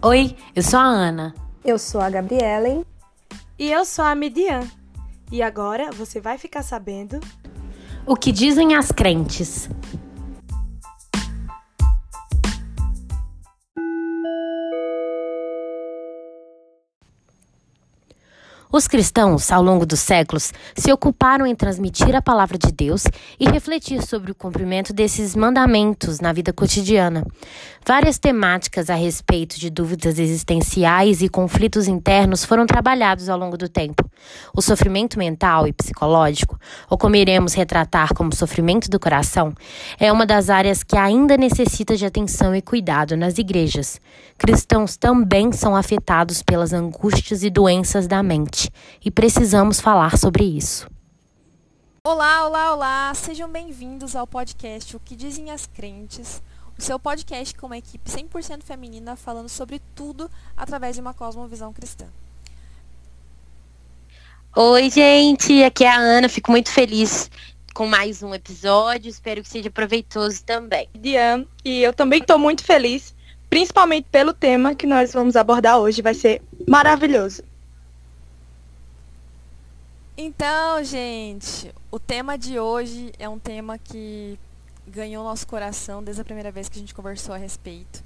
Oi, eu sou a Ana. Eu sou a Gabriela. E eu sou a Midian. E agora você vai ficar sabendo o que dizem as crentes. Os cristãos, ao longo dos séculos, se ocuparam em transmitir a palavra de Deus e refletir sobre o cumprimento desses mandamentos na vida cotidiana. Várias temáticas a respeito de dúvidas existenciais e conflitos internos foram trabalhados ao longo do tempo. O sofrimento mental e psicológico, ou como iremos retratar como sofrimento do coração, é uma das áreas que ainda necessita de atenção e cuidado nas igrejas. Cristãos também são afetados pelas angústias e doenças da mente e precisamos falar sobre isso. Olá, olá, olá! Sejam bem-vindos ao podcast O que Dizem as Crentes, o seu podcast com uma equipe 100% feminina falando sobre tudo através de uma cosmovisão cristã. Oi, gente! Aqui é a Ana, fico muito feliz com mais um episódio, espero que seja proveitoso também. Diane, e eu também estou muito feliz, principalmente pelo tema que nós vamos abordar hoje, vai ser maravilhoso. Então, gente, o tema de hoje é um tema que ganhou nosso coração desde a primeira vez que a gente conversou a respeito.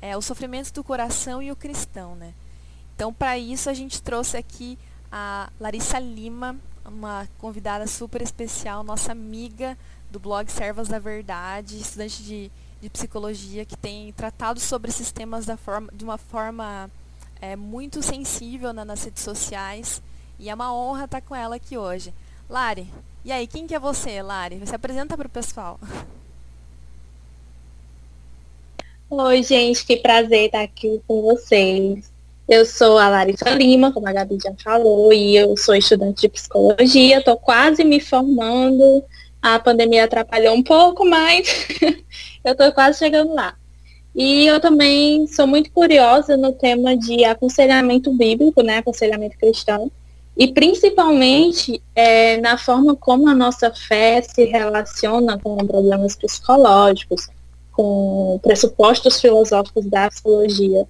É o sofrimento do coração e o cristão, né? Então, para isso, a gente trouxe aqui a Larissa Lima, uma convidada super especial, nossa amiga do blog Servas da Verdade, estudante de, de psicologia, que tem tratado sobre esses temas da forma, de uma forma é, muito sensível né, nas redes sociais. E é uma honra estar com ela aqui hoje. Lari, e aí, quem que é você, Lari? Você apresenta para o pessoal. Oi, gente, que prazer estar aqui com vocês. Eu sou a Larissa Lima, como a Gabi já falou, e eu sou estudante de psicologia, estou quase me formando. A pandemia atrapalhou um pouco, mas eu estou quase chegando lá. E eu também sou muito curiosa no tema de aconselhamento bíblico, né, aconselhamento cristão e principalmente é, na forma como a nossa fé se relaciona com problemas psicológicos, com pressupostos filosóficos da psicologia.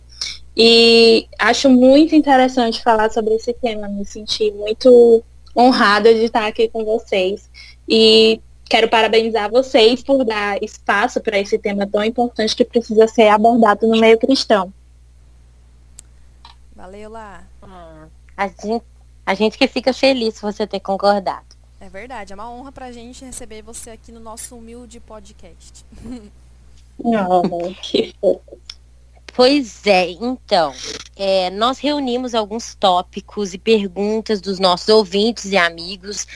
E acho muito interessante falar sobre esse tema, me senti muito honrada de estar aqui com vocês. E quero parabenizar vocês por dar espaço para esse tema tão importante que precisa ser abordado no meio cristão. Valeu lá. A gente a gente que fica feliz você ter concordado. É verdade, é uma honra pra gente receber você aqui no nosso humilde podcast. Oh, que fofo. Pois é, então, é, nós reunimos alguns tópicos e perguntas dos nossos ouvintes e amigos,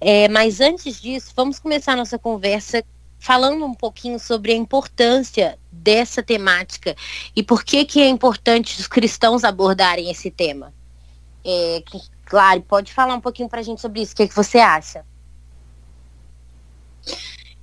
é, mas antes disso, vamos começar nossa conversa falando um pouquinho sobre a importância dessa temática e por que, que é importante os cristãos abordarem esse tema. É, Claro, pode falar um pouquinho para a gente sobre isso. O que, que você acha?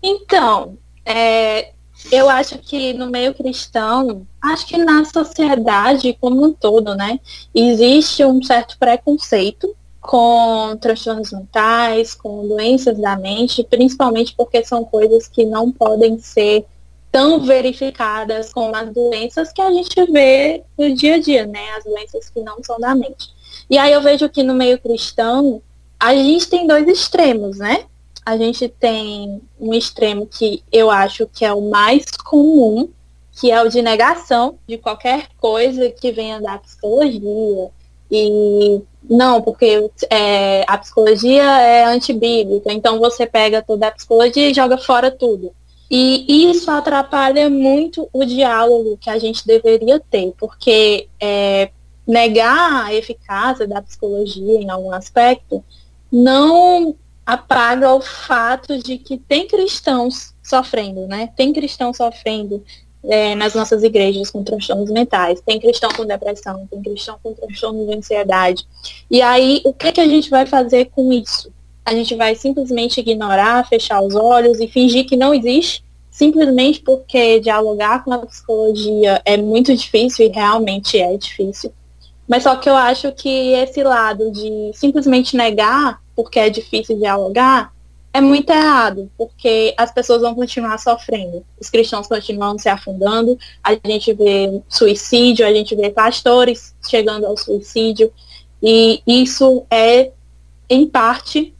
Então, é, eu acho que no meio cristão, acho que na sociedade como um todo, né, existe um certo preconceito com transtornos mentais, com doenças da mente, principalmente porque são coisas que não podem ser tão verificadas como as doenças que a gente vê no dia a dia, né, as doenças que não são da mente. E aí eu vejo que no meio cristão, a gente tem dois extremos, né? A gente tem um extremo que eu acho que é o mais comum, que é o de negação de qualquer coisa que venha da psicologia. E não, porque é, a psicologia é antibíblica, então você pega toda a psicologia e joga fora tudo. E isso atrapalha muito o diálogo que a gente deveria ter, porque é, negar a eficácia da psicologia em algum aspecto não apaga o fato de que tem cristãos sofrendo, né? Tem cristãos sofrendo é, nas nossas igrejas com transtornos mentais, tem cristão com depressão, tem cristão com transtorno de ansiedade. E aí, o que, que a gente vai fazer com isso? A gente vai simplesmente ignorar, fechar os olhos e fingir que não existe, simplesmente porque dialogar com a psicologia é muito difícil e realmente é difícil. Mas só que eu acho que esse lado de simplesmente negar, porque é difícil dialogar, é muito errado, porque as pessoas vão continuar sofrendo, os cristãos continuam se afundando, a gente vê suicídio, a gente vê pastores chegando ao suicídio, e isso é, em parte,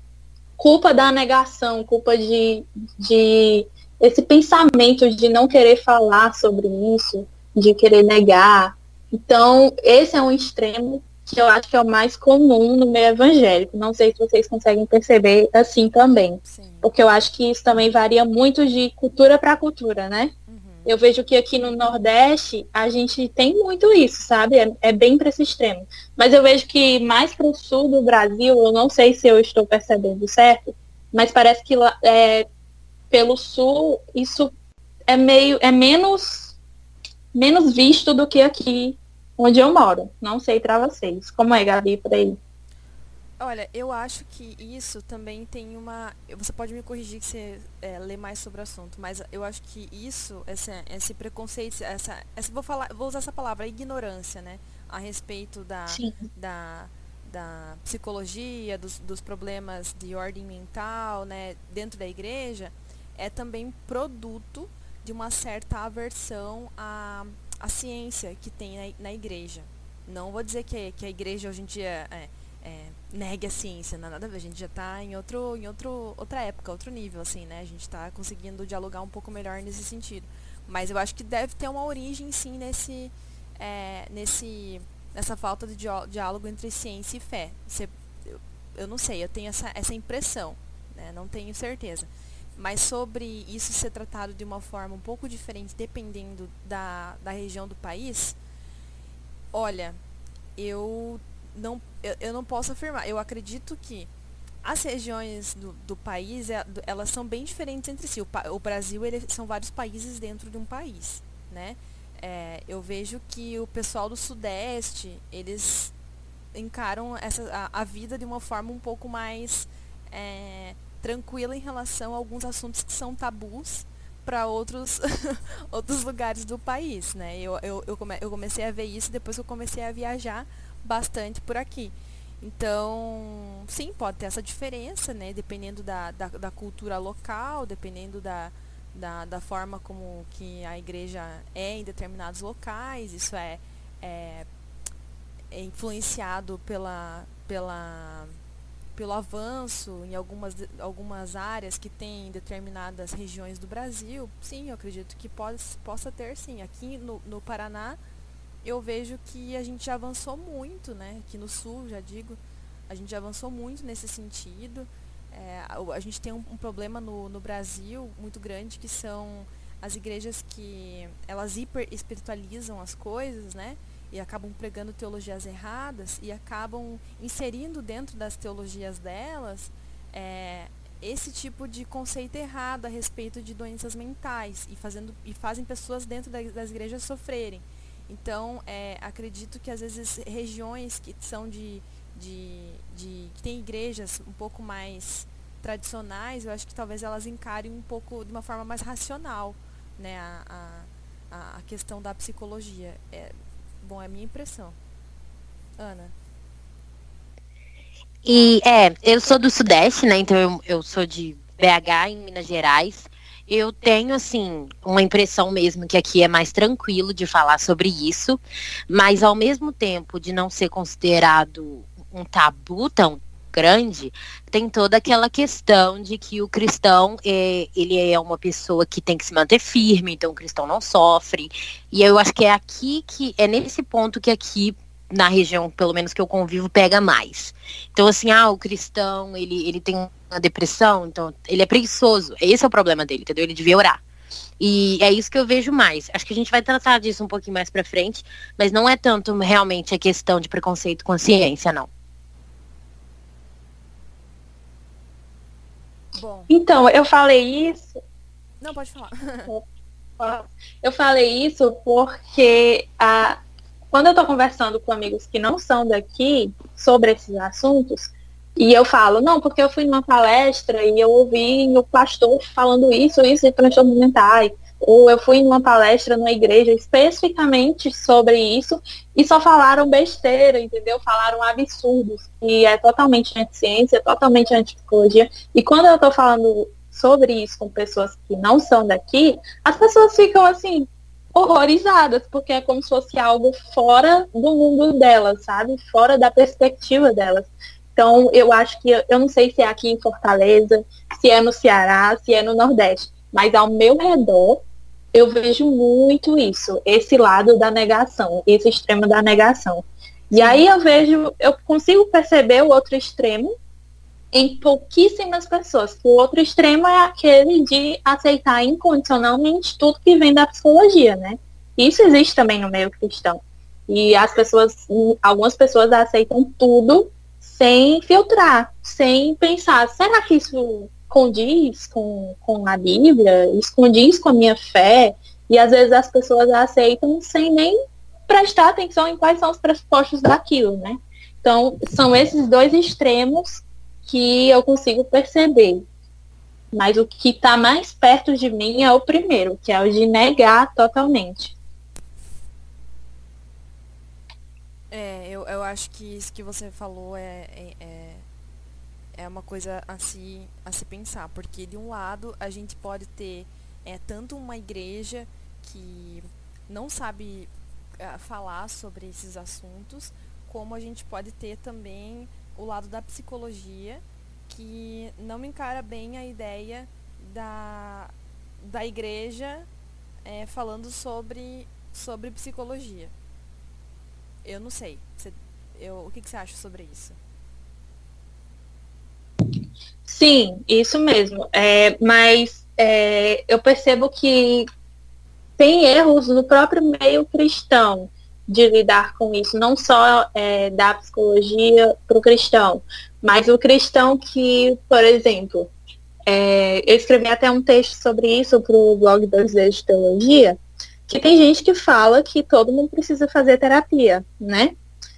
culpa da negação, culpa de, de esse pensamento de não querer falar sobre isso, de querer negar. Então, esse é um extremo que eu acho que é o mais comum no meio evangélico. Não sei se vocês conseguem perceber assim também. Sim. Porque eu acho que isso também varia muito de cultura para cultura, né? Uhum. Eu vejo que aqui no Nordeste a gente tem muito isso, sabe? É, é bem para esse extremo. Mas eu vejo que mais para o sul do Brasil, eu não sei se eu estou percebendo certo, mas parece que é, pelo sul isso é meio é menos menos visto do que aqui onde eu moro. Não sei para vocês. Como é, Gabi, por aí? Olha, eu acho que isso também tem uma. Você pode me corrigir que você é, lê mais sobre o assunto, mas eu acho que isso, esse, esse preconceito, essa, essa, vou falar, vou usar essa palavra, ignorância, né, a respeito da, da, da psicologia, dos, dos problemas de ordem mental, né, dentro da igreja, é também produto de uma certa aversão à, à ciência que tem na, na igreja. Não vou dizer que, que a igreja hoje em dia é, é, negue a ciência, não, nada a ver, a gente já está em, outro, em outro, outra época, outro nível, assim, né? A gente está conseguindo dialogar um pouco melhor nesse sentido. Mas eu acho que deve ter uma origem, sim, nesse, é, nesse, nessa falta de diálogo entre ciência e fé. Você, eu, eu não sei, eu tenho essa, essa impressão, né? não tenho certeza. Mas sobre isso ser tratado de uma forma um pouco diferente, dependendo da, da região do país, olha, eu não, eu, eu não posso afirmar. Eu acredito que as regiões do, do país, é, elas são bem diferentes entre si. O, o Brasil, ele, são vários países dentro de um país, né? É, eu vejo que o pessoal do Sudeste, eles encaram essa, a, a vida de uma forma um pouco mais é, tranquila em relação a alguns assuntos que são tabus para outros, outros lugares do país, né? Eu, eu, eu, come, eu comecei a ver isso depois que eu comecei a viajar bastante por aqui. Então, sim, pode ter essa diferença, né? Dependendo da, da, da cultura local, dependendo da, da, da, forma como que a igreja é em determinados locais. Isso é, é, é influenciado pela, pela pelo avanço em algumas, algumas áreas que tem em determinadas regiões do Brasil, sim, eu acredito que pode, possa ter sim. Aqui no, no Paraná, eu vejo que a gente avançou muito, né? Aqui no Sul, já digo, a gente avançou muito nesse sentido. É, a, a, gente tem um, um problema no, no Brasil muito grande, que são as igrejas que elas hiper espiritualizam as coisas, né? E acabam pregando teologias erradas e acabam inserindo dentro das teologias delas é, esse tipo de conceito errado a respeito de doenças mentais e, fazendo, e fazem pessoas dentro das igrejas sofrerem. Então, é, acredito que às vezes regiões que são de, de, de. que têm igrejas um pouco mais tradicionais, eu acho que talvez elas encarem um pouco de uma forma mais racional né, a, a, a questão da psicologia. É, Bom, é a minha impressão. Ana. E é, eu sou do Sudeste, né? Então eu, eu sou de BH, em Minas Gerais. Eu tenho, assim, uma impressão mesmo que aqui é mais tranquilo de falar sobre isso, mas ao mesmo tempo de não ser considerado um tabu tão grande, tem toda aquela questão de que o cristão é, ele é uma pessoa que tem que se manter firme, então o cristão não sofre. E eu acho que é aqui que é nesse ponto que aqui na região, pelo menos que eu convivo, pega mais. Então, assim, ah, o cristão, ele, ele tem uma depressão, então ele é preguiçoso. Esse é o problema dele, entendeu? Ele devia orar. E é isso que eu vejo mais. Acho que a gente vai tratar disso um pouquinho mais pra frente, mas não é tanto realmente a questão de preconceito com ciência, não. Bom. Então, eu falei isso. Não, pode falar. eu falei isso porque a, quando eu estou conversando com amigos que não são daqui sobre esses assuntos, e eu falo, não, porque eu fui numa palestra e eu ouvi o pastor falando isso, isso de transtornos mentais, eu fui em uma palestra numa igreja especificamente sobre isso e só falaram besteira, entendeu? Falaram absurdos, e é totalmente anti-ciência, totalmente anti-psicologia. E quando eu estou falando sobre isso com pessoas que não são daqui, as pessoas ficam assim, horrorizadas, porque é como se fosse algo fora do mundo delas, sabe? Fora da perspectiva delas. Então, eu acho que, eu não sei se é aqui em Fortaleza, se é no Ceará, se é no Nordeste, mas ao meu redor, eu vejo muito isso, esse lado da negação, esse extremo da negação. E aí eu vejo, eu consigo perceber o outro extremo em pouquíssimas pessoas. O outro extremo é aquele de aceitar incondicionalmente tudo que vem da psicologia, né? Isso existe também no meio cristão. E as pessoas, algumas pessoas aceitam tudo sem filtrar, sem pensar, será que isso condiz com, com a Bíblia? Isso condiz com a minha fé? E às vezes as pessoas aceitam sem nem prestar atenção em quais são os pressupostos daquilo, né? Então, são esses dois extremos que eu consigo perceber. Mas o que está mais perto de mim é o primeiro, que é o de negar totalmente. É, eu, eu acho que isso que você falou é, é, é, é uma coisa a se, a se pensar, porque de um lado a gente pode ter é, tanto uma igreja que não sabe uh, falar sobre esses assuntos, como a gente pode ter também o lado da psicologia, que não encara bem a ideia da, da igreja é, falando sobre, sobre psicologia. Eu não sei. Você, eu, o que, que você acha sobre isso? Sim, isso mesmo. É, mas é, eu percebo que tem erros no próprio meio cristão de lidar com isso, não só é, da psicologia para o cristão, mas o cristão que, por exemplo, é, eu escrevi até um texto sobre isso para o blog Brasileiro de Teologia, que tem gente que fala que todo mundo precisa fazer terapia, né?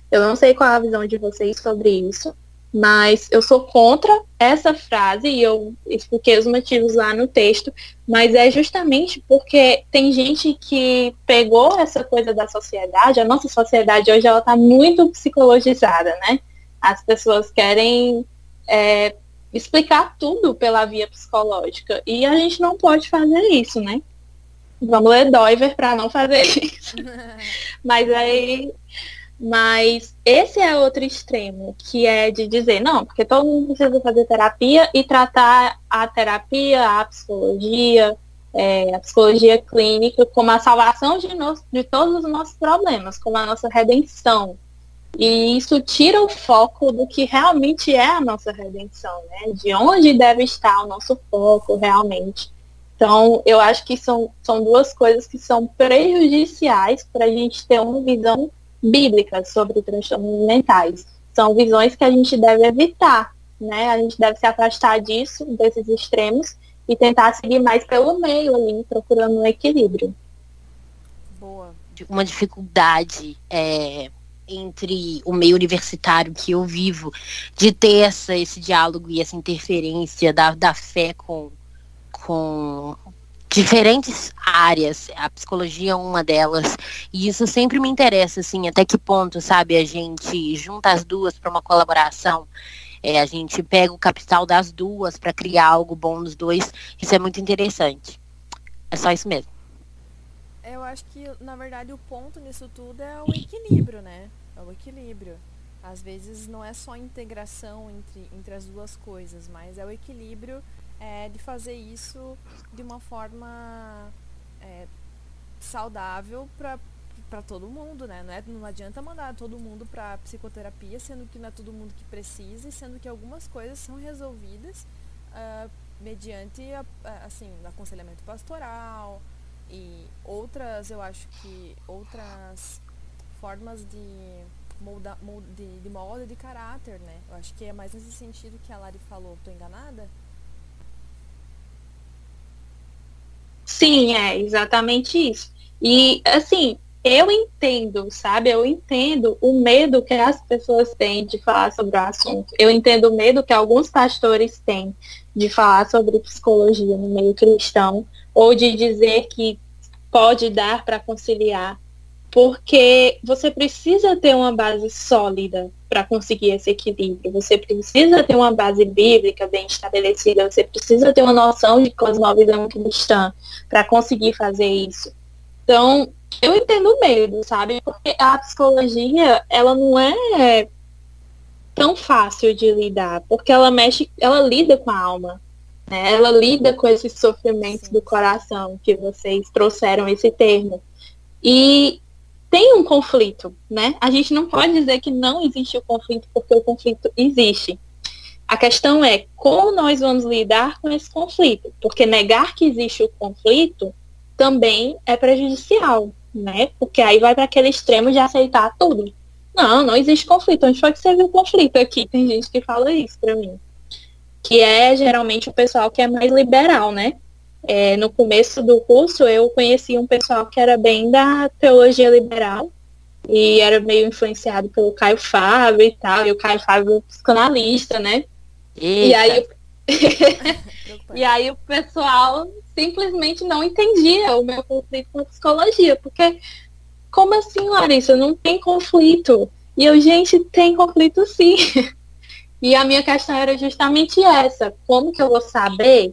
Eu não sei qual a visão de vocês sobre isso, mas eu sou contra essa frase e eu expliquei os motivos lá no texto, mas é justamente porque tem gente que pegou essa coisa da sociedade, a nossa sociedade hoje ela está muito psicologizada, né? As pessoas querem é, explicar tudo pela via psicológica e a gente não pode fazer isso, né? Vamos ler Doiver para não fazer isso. mas aí mas esse é outro extremo, que é de dizer, não, porque todo mundo precisa fazer terapia e tratar a terapia, a psicologia, é, a psicologia clínica como a salvação de, no, de todos os nossos problemas, como a nossa redenção. E isso tira o foco do que realmente é a nossa redenção, né? De onde deve estar o nosso foco realmente. Então, eu acho que são, são duas coisas que são prejudiciais para a gente ter uma visão bíblicas sobre transtornos mentais. São visões que a gente deve evitar, né? A gente deve se afastar disso, desses extremos, e tentar seguir mais pelo meio ali, procurando um equilíbrio. Boa. Uma dificuldade é, entre o meio universitário que eu vivo, de ter essa, esse diálogo e essa interferência da, da fé com, com diferentes áreas, a psicologia é uma delas, e isso sempre me interessa, assim, até que ponto, sabe, a gente junta as duas para uma colaboração, é, a gente pega o capital das duas para criar algo bom nos dois, isso é muito interessante. É só isso mesmo. Eu acho que, na verdade, o ponto nisso tudo é o equilíbrio, né? É o equilíbrio. Às vezes não é só integração entre, entre as duas coisas, mas é o equilíbrio é, de fazer isso de uma forma é, saudável para todo mundo, né? Não, é, não adianta mandar todo mundo para psicoterapia, sendo que não é todo mundo que precisa, e sendo que algumas coisas são resolvidas uh, mediante, assim, aconselhamento pastoral e outras, eu acho que outras formas de molda, molde, de, de molde de caráter, né? Eu acho que é mais nesse sentido que a Lari falou. Estou enganada? Sim, é exatamente isso. E, assim, eu entendo, sabe? Eu entendo o medo que as pessoas têm de falar sobre o assunto. Eu entendo o medo que alguns pastores têm de falar sobre psicologia no meio cristão, ou de dizer que pode dar para conciliar, porque você precisa ter uma base sólida para conseguir esse equilíbrio. Você precisa ter uma base bíblica bem estabelecida, você precisa ter uma noção de cosmovisão cristã para conseguir fazer isso. Então, eu entendo medo, sabe? Porque a psicologia, ela não é tão fácil de lidar, porque ela mexe, ela lida com a alma. Né? Ela lida com esses sofrimentos do coração, que vocês trouxeram esse termo. E tem um conflito, né? A gente não pode dizer que não existe o conflito, porque o conflito existe. A questão é como nós vamos lidar com esse conflito, porque negar que existe o conflito também é prejudicial, né? Porque aí vai para aquele extremo de aceitar tudo. Não, não existe conflito. Onde foi que você viu conflito aqui? Tem gente que fala isso para mim. Que é geralmente o pessoal que é mais liberal, né? É, no começo do curso eu conheci um pessoal que era bem da teologia liberal e era meio influenciado pelo Caio Fábio e tal, e o Caio Fábio é psicanalista, né? Eita. E aí e aí o pessoal simplesmente não entendia o meu conflito com a psicologia, porque como assim, Larissa, não tem conflito? E eu, gente, tem conflito sim. E a minha questão era justamente essa, como que eu vou saber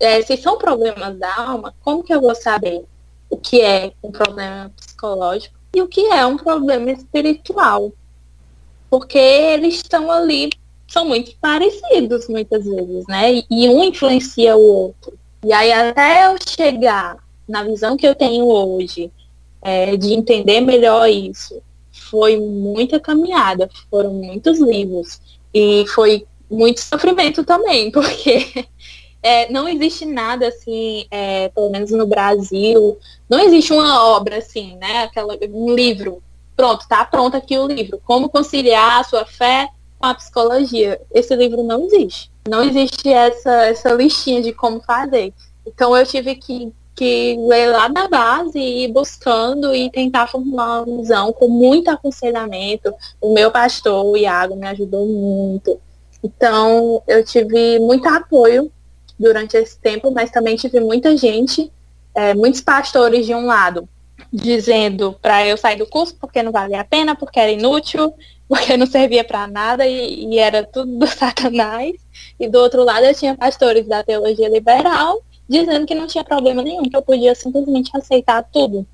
é, se são problemas da alma, como que eu vou saber o que é um problema psicológico e o que é um problema espiritual? Porque eles estão ali, são muito parecidos muitas vezes, né? E um influencia o outro. E aí até eu chegar na visão que eu tenho hoje, é, de entender melhor isso, foi muita caminhada, foram muitos livros. E foi muito sofrimento também, porque é, não existe nada assim, é, pelo menos no Brasil, não existe uma obra assim, né? Aquela, um livro. Pronto, tá pronto aqui o livro. Como conciliar a sua fé com a psicologia. Esse livro não existe. Não existe essa, essa listinha de como fazer. Então eu tive que, que ler lá da base e ir buscando e tentar formular uma visão com muito aconselhamento. O meu pastor, o Iago, me ajudou muito. Então eu tive muito apoio durante esse tempo, mas também tive muita gente, é, muitos pastores de um lado, dizendo para eu sair do curso porque não valia a pena, porque era inútil, porque não servia para nada e, e, era tudo do satanás. E do outro lado eu tinha pastores da teologia liberal dizendo que não tinha problema nenhum, que eu podia simplesmente aceitar tudo.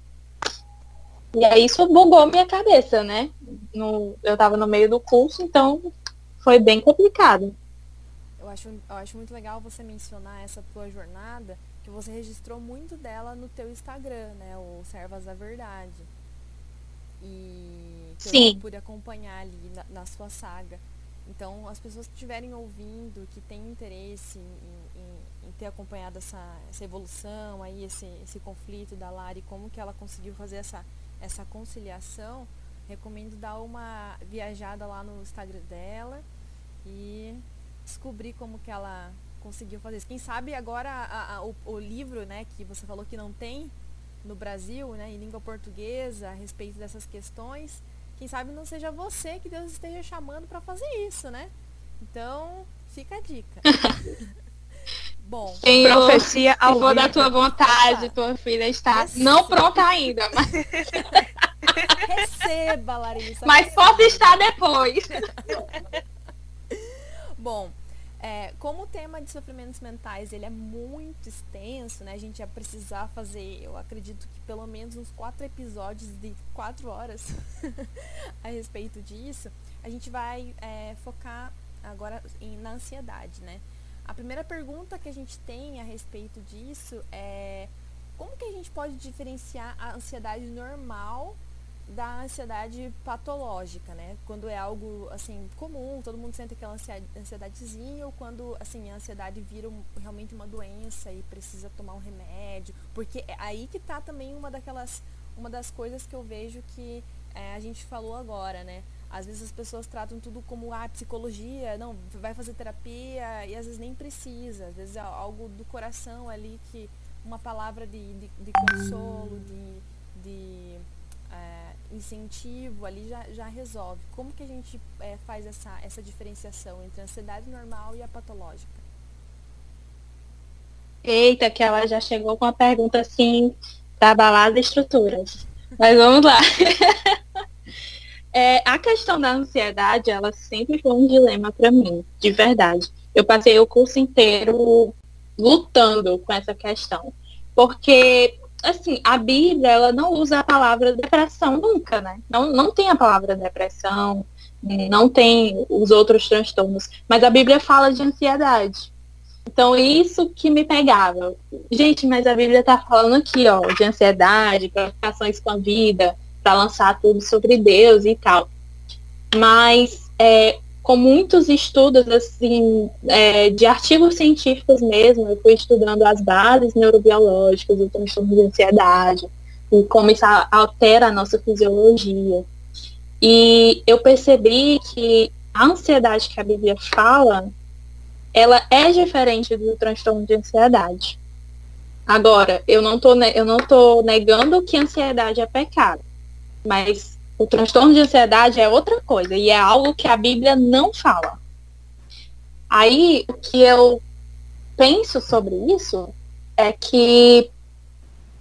E aí isso bugou minha cabeça, né? No, eu estava no meio do curso, então foi bem complicado acho, eu acho muito legal você mencionar essa tua jornada, que você registrou muito dela no teu Instagram, né? O Servas da Verdade. E que Sim. eu pude acompanhar ali na, na, sua saga. Então, as pessoas que estiverem ouvindo, que têm interesse em, em, em, ter acompanhado essa, essa evolução, aí esse, esse conflito da Lari, como que ela conseguiu fazer essa, essa conciliação, recomendo dar uma viajada lá no Instagram dela e descobrir como que ela conseguiu fazer isso. Quem sabe agora a, a, o, o, livro, né, que você falou que não tem no Brasil, né, em língua portuguesa, a respeito dessas questões, quem sabe não seja você que Deus esteja chamando para fazer isso, né? Então, fica a dica. Bom, Senhor, profecia ao vou da tua vontade, tua filha está Receba. não pronta ainda, mas receba, Larissa. Mas receba. pode estar depois. Bom, é, como o tema de sofrimentos mentais ele é muito extenso, né? A gente ia precisar fazer, eu acredito que pelo menos uns quatro episódios de quatro horas a respeito disso. A gente vai é, focar agora em, na ansiedade, né? A primeira pergunta que a gente tem a respeito disso é como que a gente pode diferenciar a ansiedade normal da ansiedade patológica, né? Quando é algo assim comum, todo mundo sente aquela ansiedadezinha, ou quando assim a ansiedade vira um, realmente uma doença e precisa tomar um remédio, porque é aí que tá também uma daquelas uma das coisas que eu vejo que é, a gente falou agora, né? Às vezes as pessoas tratam tudo como ah, psicologia, não, vai fazer terapia e às vezes nem precisa, às vezes é algo do coração ali que uma palavra de, de, de consolo, de, de é, incentivo ali já, já resolve. Como que a gente é, faz essa, essa diferenciação entre a ansiedade normal e a patológica? Eita, que ela já chegou com uma pergunta assim, da abalar estruturas. Mas vamos lá. é, a questão da ansiedade, ela sempre foi um dilema para mim, de verdade. Eu passei o curso inteiro lutando com essa questão. Porque, assim, a Bíblia, ela não usa a palavra depressão nunca, né? Não, não tem a palavra depressão, não tem os outros transtornos. Mas a Bíblia fala de ansiedade. Então, isso que me pegava. Gente, mas a Bíblia está falando aqui, ó, de ansiedade, preocupações com a vida, para lançar tudo sobre Deus e tal. Mas, é, com muitos estudos, assim, é, de artigos científicos mesmo, eu fui estudando as bases neurobiológicas do transtorno de ansiedade, e como isso altera a nossa fisiologia. E eu percebi que a ansiedade que a Bíblia fala ela é diferente do transtorno de ansiedade. Agora, eu não tô, eu não negando que ansiedade é pecado, mas o transtorno de ansiedade é outra coisa e é algo que a Bíblia não fala. Aí, o que eu penso sobre isso é que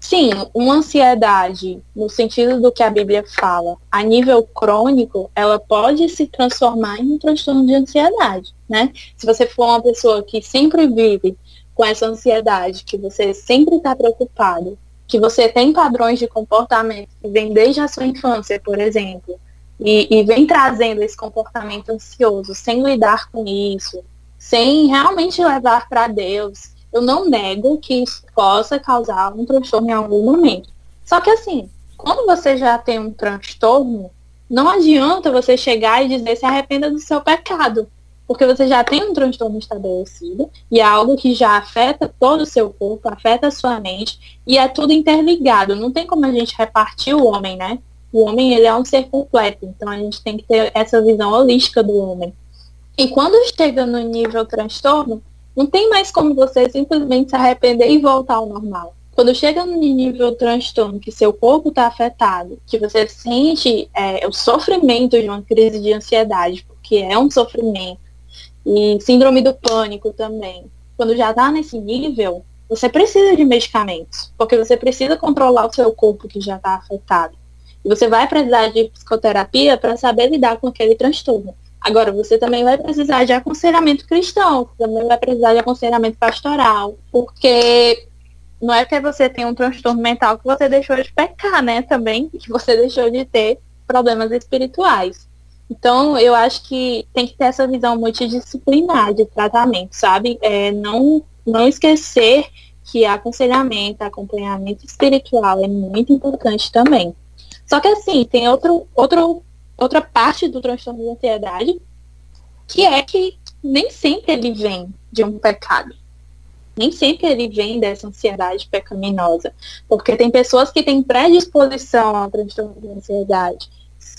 Sim, uma ansiedade, no sentido do que a Bíblia fala, a nível crônico, ela pode se transformar em um transtorno de ansiedade, né? Se você for uma pessoa que sempre vive com essa ansiedade, que você sempre está preocupado, que você tem padrões de comportamento que vem desde a sua infância, por exemplo, e, e vem trazendo esse comportamento ansioso, sem lidar com isso, sem realmente levar para Deus, eu não nego que isso possa causar um transtorno em algum momento. Só que assim, quando você já tem um transtorno, não adianta você chegar e dizer se arrependa do seu pecado. Porque você já tem um transtorno estabelecido e é algo que já afeta todo o seu corpo, afeta a sua mente e é tudo interligado. Não tem como a gente repartir o homem, né? O homem ele é um ser completo, então a gente tem que ter essa visão holística do homem. E quando chega no nível transtorno, não tem mais como você simplesmente se arrepender e voltar ao normal. Quando chega no nível transtorno, que seu corpo está afetado, que você sente é, o sofrimento de uma crise de ansiedade, porque é um sofrimento, e síndrome do pânico também. Quando já está nesse nível, você precisa de medicamentos, porque você precisa controlar o seu corpo que já está afetado. E você vai precisar de psicoterapia para saber lidar com aquele transtorno. Agora, você também vai precisar de aconselhamento cristão, também vai precisar de aconselhamento pastoral, porque não é que você tem um transtorno mental que você deixou de pecar, né? Também que você deixou de ter problemas espirituais. Então, eu acho que tem que ter essa visão multidisciplinar de tratamento, sabe? É, não, não esquecer que aconselhamento, acompanhamento espiritual é muito importante também. Só que assim, tem outro, outro outra parte do transtorno de ansiedade, que é que nem sempre ele vem de um pecado. Nem sempre ele vem dessa ansiedade pecaminosa. Porque tem pessoas que têm predisposição ao transtorno de ansiedade.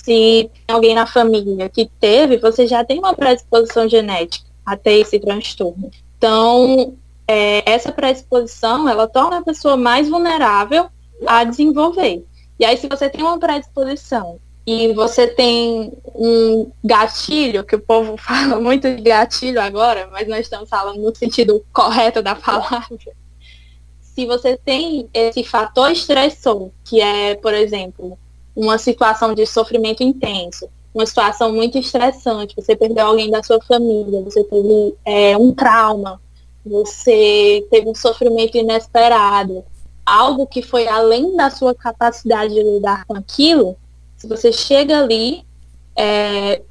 Se tem alguém na família que teve, você já tem uma predisposição genética a ter esse transtorno. Então, é, essa predisposição, ela torna a pessoa mais vulnerável a desenvolver. E aí, se você tem uma predisposição e você tem um gatilho, que o povo fala muito de gatilho agora, mas nós estamos falando no sentido correto da palavra. Se você tem esse fator estressor, que é, por exemplo, uma situação de sofrimento intenso, uma situação muito estressante, você perdeu alguém da sua família, você teve é, um trauma, você teve um sofrimento inesperado, algo que foi além da sua capacidade de lidar com aquilo, se você chega ali, é,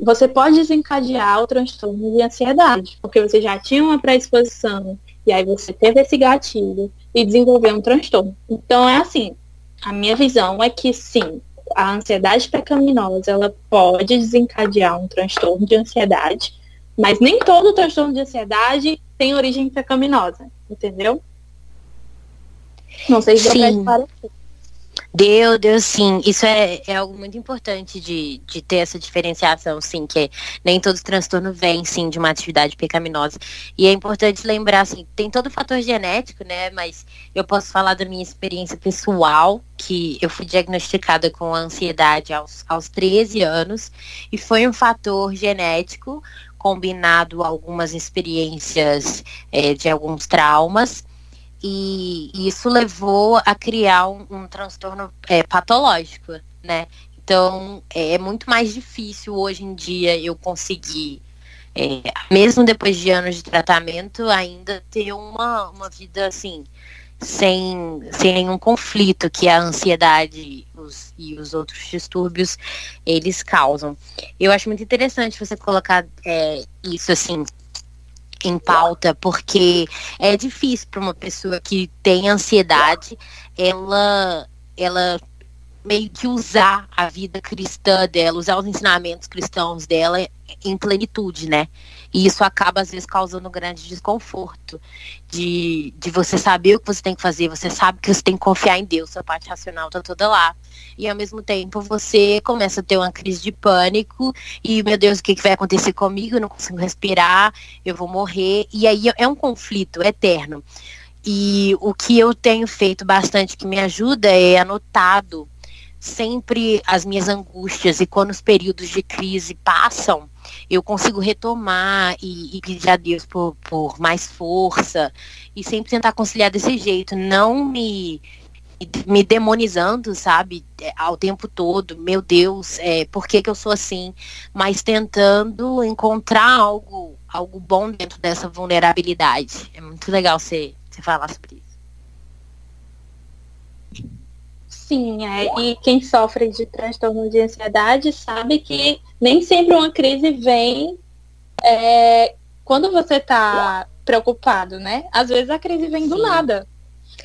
você pode desencadear o transtorno de ansiedade, porque você já tinha uma predisposição, e aí você teve esse gatilho e desenvolveu um transtorno. Então é assim, a minha visão é que sim, a ansiedade pecaminosa ela pode desencadear um transtorno de ansiedade, mas nem todo transtorno de ansiedade tem origem pecaminosa, entendeu? Não sei se para Deu, deu sim. Isso é, é algo muito importante de, de ter essa diferenciação, sim, que nem todo transtorno vem, sim, de uma atividade pecaminosa. E é importante lembrar, assim, tem todo o fator genético, né? Mas eu posso falar da minha experiência pessoal, que eu fui diagnosticada com ansiedade aos, aos 13 anos, e foi um fator genético combinado algumas experiências é, de alguns traumas e, isso levou a criar um, um transtorno é, patológico, né? Então é, é muito mais difícil hoje em dia eu conseguir, é, mesmo depois de anos de tratamento, ainda ter uma, uma vida assim, sem, sem nenhum conflito que a ansiedade os, e os outros distúrbios eles causam. Eu acho muito interessante você colocar é, isso assim em pauta, porque é difícil para uma pessoa que tem ansiedade, ela, ela meio que usar a vida cristã dela, usar os ensinamentos cristãos dela em plenitude, né? E isso acaba, às vezes, causando grande desconforto de, de você saber o que você tem que fazer, você sabe que você tem que confiar em Deus, sua parte racional tá toda lá. E ao mesmo tempo você começa a ter uma crise de pânico e, meu Deus, o que, que vai acontecer comigo? Eu não consigo respirar, eu vou morrer. E aí é um conflito eterno. E o que eu tenho feito bastante que me ajuda é anotado sempre as minhas angústias e quando os períodos de crise passam, eu consigo retomar e, e pedir a Deus por, por mais força e sempre tentar conciliar desse jeito, não me me demonizando, sabe, ao tempo todo, meu Deus, é, por que, que eu sou assim? Mas tentando encontrar algo, algo bom dentro dessa vulnerabilidade. É muito legal você, você falar sobre isso. Sim, é, e quem sofre de transtorno de ansiedade sabe que nem sempre uma crise vem é, quando você está preocupado, né? Às vezes a crise vem do Sim. nada.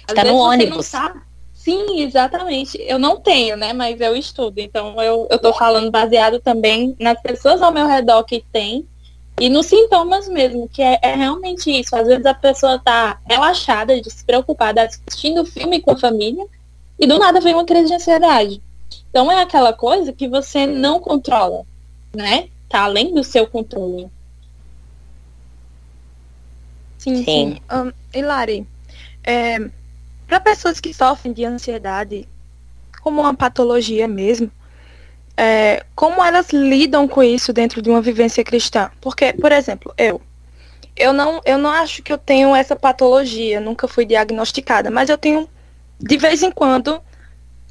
Às tá no ônibus. Tá... Sim, exatamente. Eu não tenho, né? Mas eu estudo. Então eu, eu tô falando baseado também nas pessoas ao meu redor que têm e nos sintomas mesmo, que é, é, realmente isso. Às vezes a pessoa tá relaxada, despreocupada, assistindo filme com a família, e do nada vem uma crise de ansiedade. Então é aquela coisa que você não controla, né? Tá além do seu controle. Sim, sim. sim. Um, Hilari, é, para pessoas que sofrem de ansiedade, como uma patologia mesmo, é, como elas lidam com isso dentro de uma vivência cristã? Porque, por exemplo, eu, eu não, eu não acho que eu tenho essa patologia, nunca fui diagnosticada, mas eu tenho de vez em quando,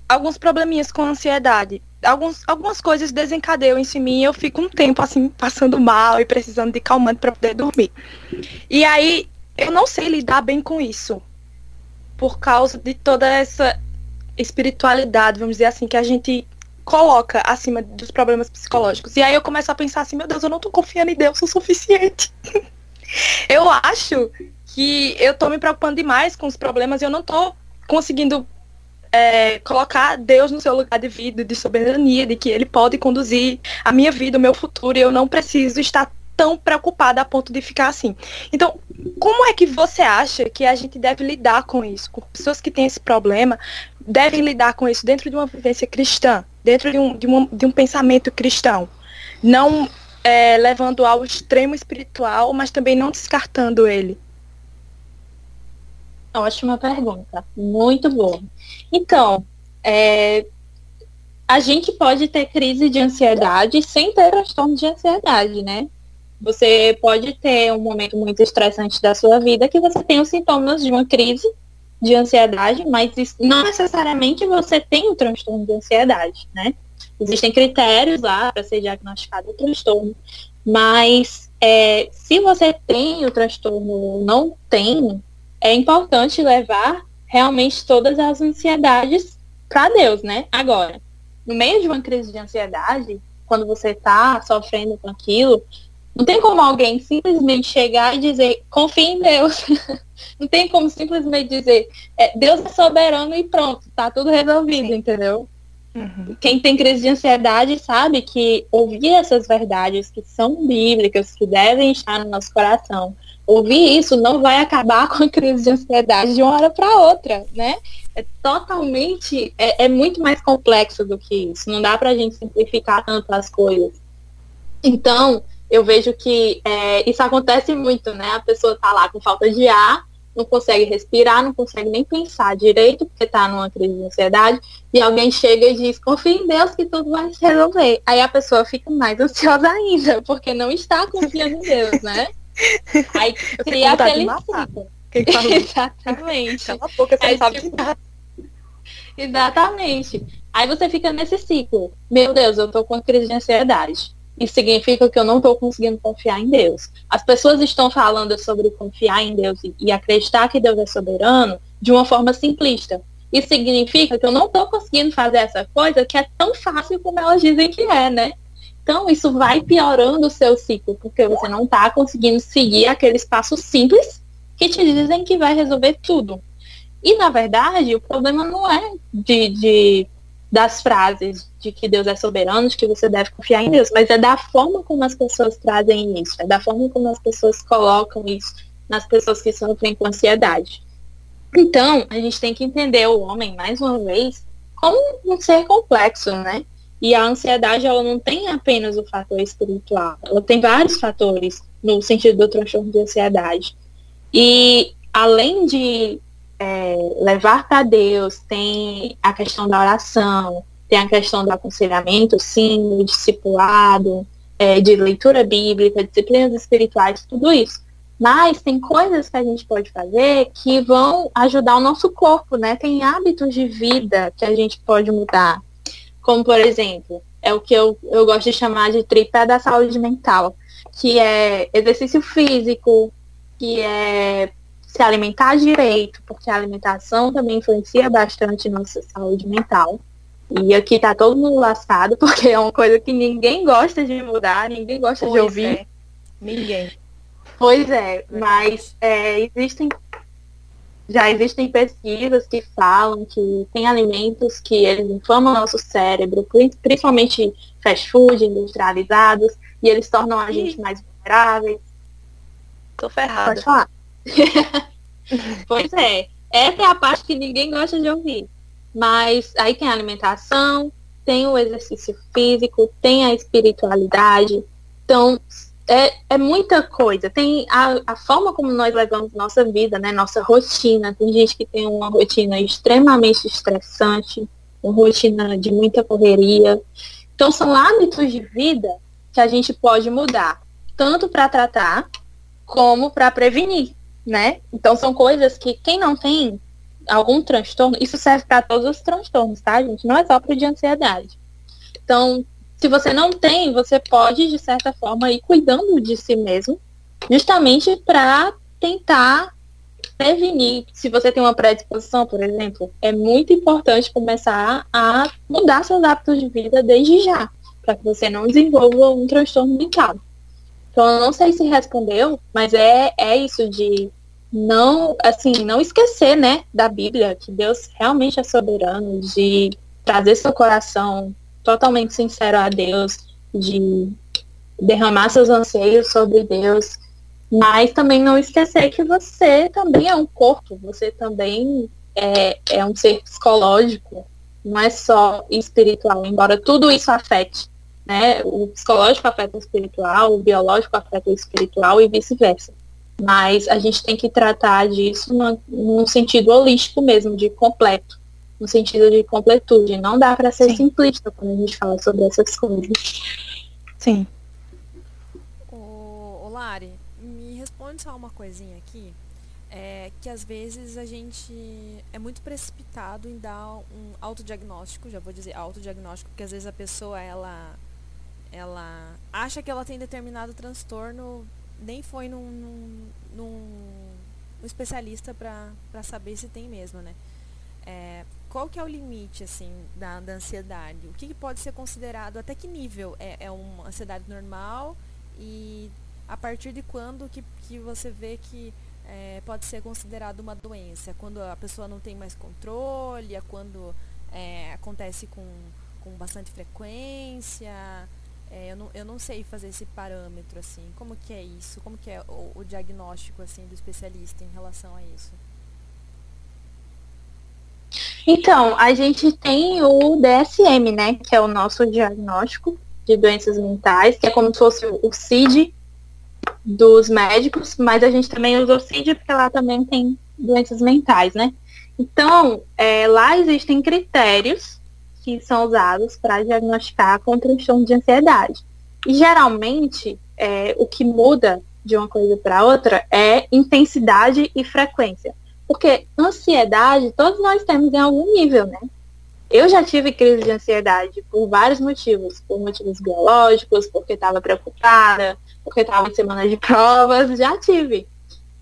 alguns probleminhas com ansiedade. Alguns, algumas coisas desencadeiam em mim e eu fico um tempo assim, passando mal e precisando de calmante para poder dormir. E aí, eu não sei lidar bem com isso. Por causa de toda essa espiritualidade, vamos dizer assim, que a gente coloca acima dos problemas psicológicos. E aí eu começo a pensar assim, meu Deus, eu não tô confiando em Deus o suficiente. eu acho que eu tô me preocupando demais com os problemas e eu não tô conseguindo é, colocar Deus no seu lugar de vida, de soberania, de que Ele pode conduzir a minha vida, o meu futuro, e eu não preciso estar tão preocupada a ponto de ficar assim. Então, como é que você acha que a gente deve lidar com isso? Com pessoas que têm esse problema devem lidar com isso dentro de uma vivência cristã, dentro de um, de um, de um pensamento cristão. Não é, levando ao extremo espiritual, mas também não descartando ele. Ótima pergunta, muito boa. Então, é, a gente pode ter crise de ansiedade sem ter transtorno de ansiedade, né? Você pode ter um momento muito estressante da sua vida que você tem os sintomas de uma crise de ansiedade, mas não necessariamente você tem o transtorno de ansiedade, né? Existem critérios lá para ser diagnosticado o transtorno, mas é, se você tem o transtorno ou não tem, é importante levar realmente todas as ansiedades para Deus, né? Agora, no meio de uma crise de ansiedade, quando você está sofrendo com aquilo, não tem como alguém simplesmente chegar e dizer, confie em Deus. não tem como simplesmente dizer, é, Deus é soberano e pronto, tá tudo resolvido, Sim. entendeu? Uhum. Quem tem crise de ansiedade sabe que ouvir essas verdades que são bíblicas, que devem estar no nosso coração, ouvir isso não vai acabar com a crise de ansiedade de uma hora para outra, né? É totalmente, é, é, muito mais complexo do que isso. Não dá para a gente simplificar tanto as coisas. Então, eu vejo que é, isso acontece muito, né? A pessoa tá lá com falta de ar, não consegue respirar, não consegue nem pensar direito, porque está numa crise de ansiedade, e alguém chega e diz, confia em Deus que tudo vai se resolver. Aí a pessoa fica mais ansiosa ainda, porque não está confiando em Deus, né? Aí cria aquele ciclo. Exatamente. Cala a boca, você sabe tipo... Exatamente. Aí você fica nesse ciclo. Meu Deus, eu tô com uma crise de ansiedade. Isso significa que eu não estou conseguindo confiar em Deus. As pessoas estão falando sobre confiar em Deus e, e acreditar que Deus é soberano de uma forma simplista. Isso significa que eu não estou conseguindo fazer essa coisa que é tão fácil como elas dizem que é, né? Então, isso vai piorando o seu ciclo, porque você não está conseguindo seguir aqueles passos simples que te dizem que vai resolver tudo. E, na verdade, o problema não é de, de das frases de que Deus é soberano, de que você deve confiar em Deus, mas é da forma como as pessoas trazem isso, é da forma como as pessoas colocam isso nas pessoas que sofrem com ansiedade. Então, a gente tem que entender o homem, mais uma vez, como um ser complexo, né? E a ansiedade, ela não tem apenas o fator espiritual, ela tem vários fatores no sentido do transtorno de ansiedade. E além de é, levar para Deus, tem a questão da oração, tem a questão do aconselhamento, sim, do discipulado, é, de leitura bíblica, disciplinas espirituais, tudo isso. Mas tem coisas que a gente pode fazer que vão ajudar o nosso corpo, né? Tem hábitos de vida que a gente pode mudar. Como, por exemplo, é o que eu, eu gosto de chamar de tripé da saúde mental, que é exercício físico, que é se alimentar direito, porque a alimentação também influencia bastante nossa saúde mental. E aqui tá todo mundo lascado, porque é uma coisa que ninguém gosta de mudar, ninguém gosta pois de ouvir. É. Ninguém. Pois é, mas é, existem já existem pesquisas que falam que tem alimentos que eles inflamam nosso cérebro, principalmente fast food, industrializados, e eles tornam a gente mais vulneráveis. Tô ferrada. Pode falar. pois é, essa é a parte que ninguém gosta de ouvir. Mas aí tem a alimentação, tem o exercício físico, tem a espiritualidade. Então, é, é muita coisa. Tem a, a forma como nós levamos nossa vida, né? Nossa rotina. Tem gente que tem uma rotina extremamente estressante, uma rotina de muita correria. Então são hábitos de vida que a gente pode mudar, tanto para tratar como para prevenir, né? Então são coisas que quem não tem algum transtorno, isso serve para todos os transtornos, tá, gente? Não é só para de ansiedade. Então, se você não tem, você pode, de certa forma, ir cuidando de si mesmo, justamente para tentar prevenir. Se você tem uma predisposição, por exemplo, é muito importante começar a mudar seus hábitos de vida desde já, para que você não desenvolva um transtorno mental. Então, eu não sei se respondeu, mas é, é isso de não, assim, não esquecer, né, da Bíblia, que Deus realmente é soberano, de trazer seu coração totalmente sincero a Deus, de derramar seus anseios sobre Deus, mas também não esquecer que você também é um corpo, você também é, é um ser psicológico, não é só espiritual, embora tudo isso afete. Né? O psicológico afeta o espiritual, o biológico afeta o espiritual e vice-versa. Mas a gente tem que tratar disso no, num sentido holístico mesmo, de completo no sentido de completude. Não dá para ser Sim. simplista quando a gente fala sobre essas coisas. Sim. Ô, ô Lari, me responde só uma coisinha aqui. É que às vezes a gente é muito precipitado em dar um autodiagnóstico, já vou dizer autodiagnóstico, porque às vezes a pessoa ela ela acha que ela tem determinado transtorno, nem foi num, num, num especialista para saber se tem mesmo, né? É, qual que é o limite, assim, da, da ansiedade? O que, que, pode ser considerado, até que nível é, é uma ansiedade normal e a partir de quando que, que você vê que é, pode ser considerado uma doença? Quando a pessoa não tem mais controle, é quando é, acontece com, com bastante frequência? É, eu, não, eu não sei fazer esse parâmetro, assim. Como que é isso? Como que é o, o diagnóstico, assim, do especialista em relação a isso? Então, a gente tem o DSM, né? Que é o nosso diagnóstico de doenças mentais, que é como se fosse o CID dos médicos, mas a gente também usa o CID porque lá também tem doenças mentais, né? Então, é, lá existem critérios que são usados para diagnosticar com transtorno de ansiedade. E geralmente, é, o que muda de uma coisa para outra é intensidade e frequência. Porque ansiedade, todos nós temos em algum nível, né? Eu já tive crise de ansiedade por vários motivos, por motivos biológicos, porque estava preocupada, porque estava em semana de provas, já tive.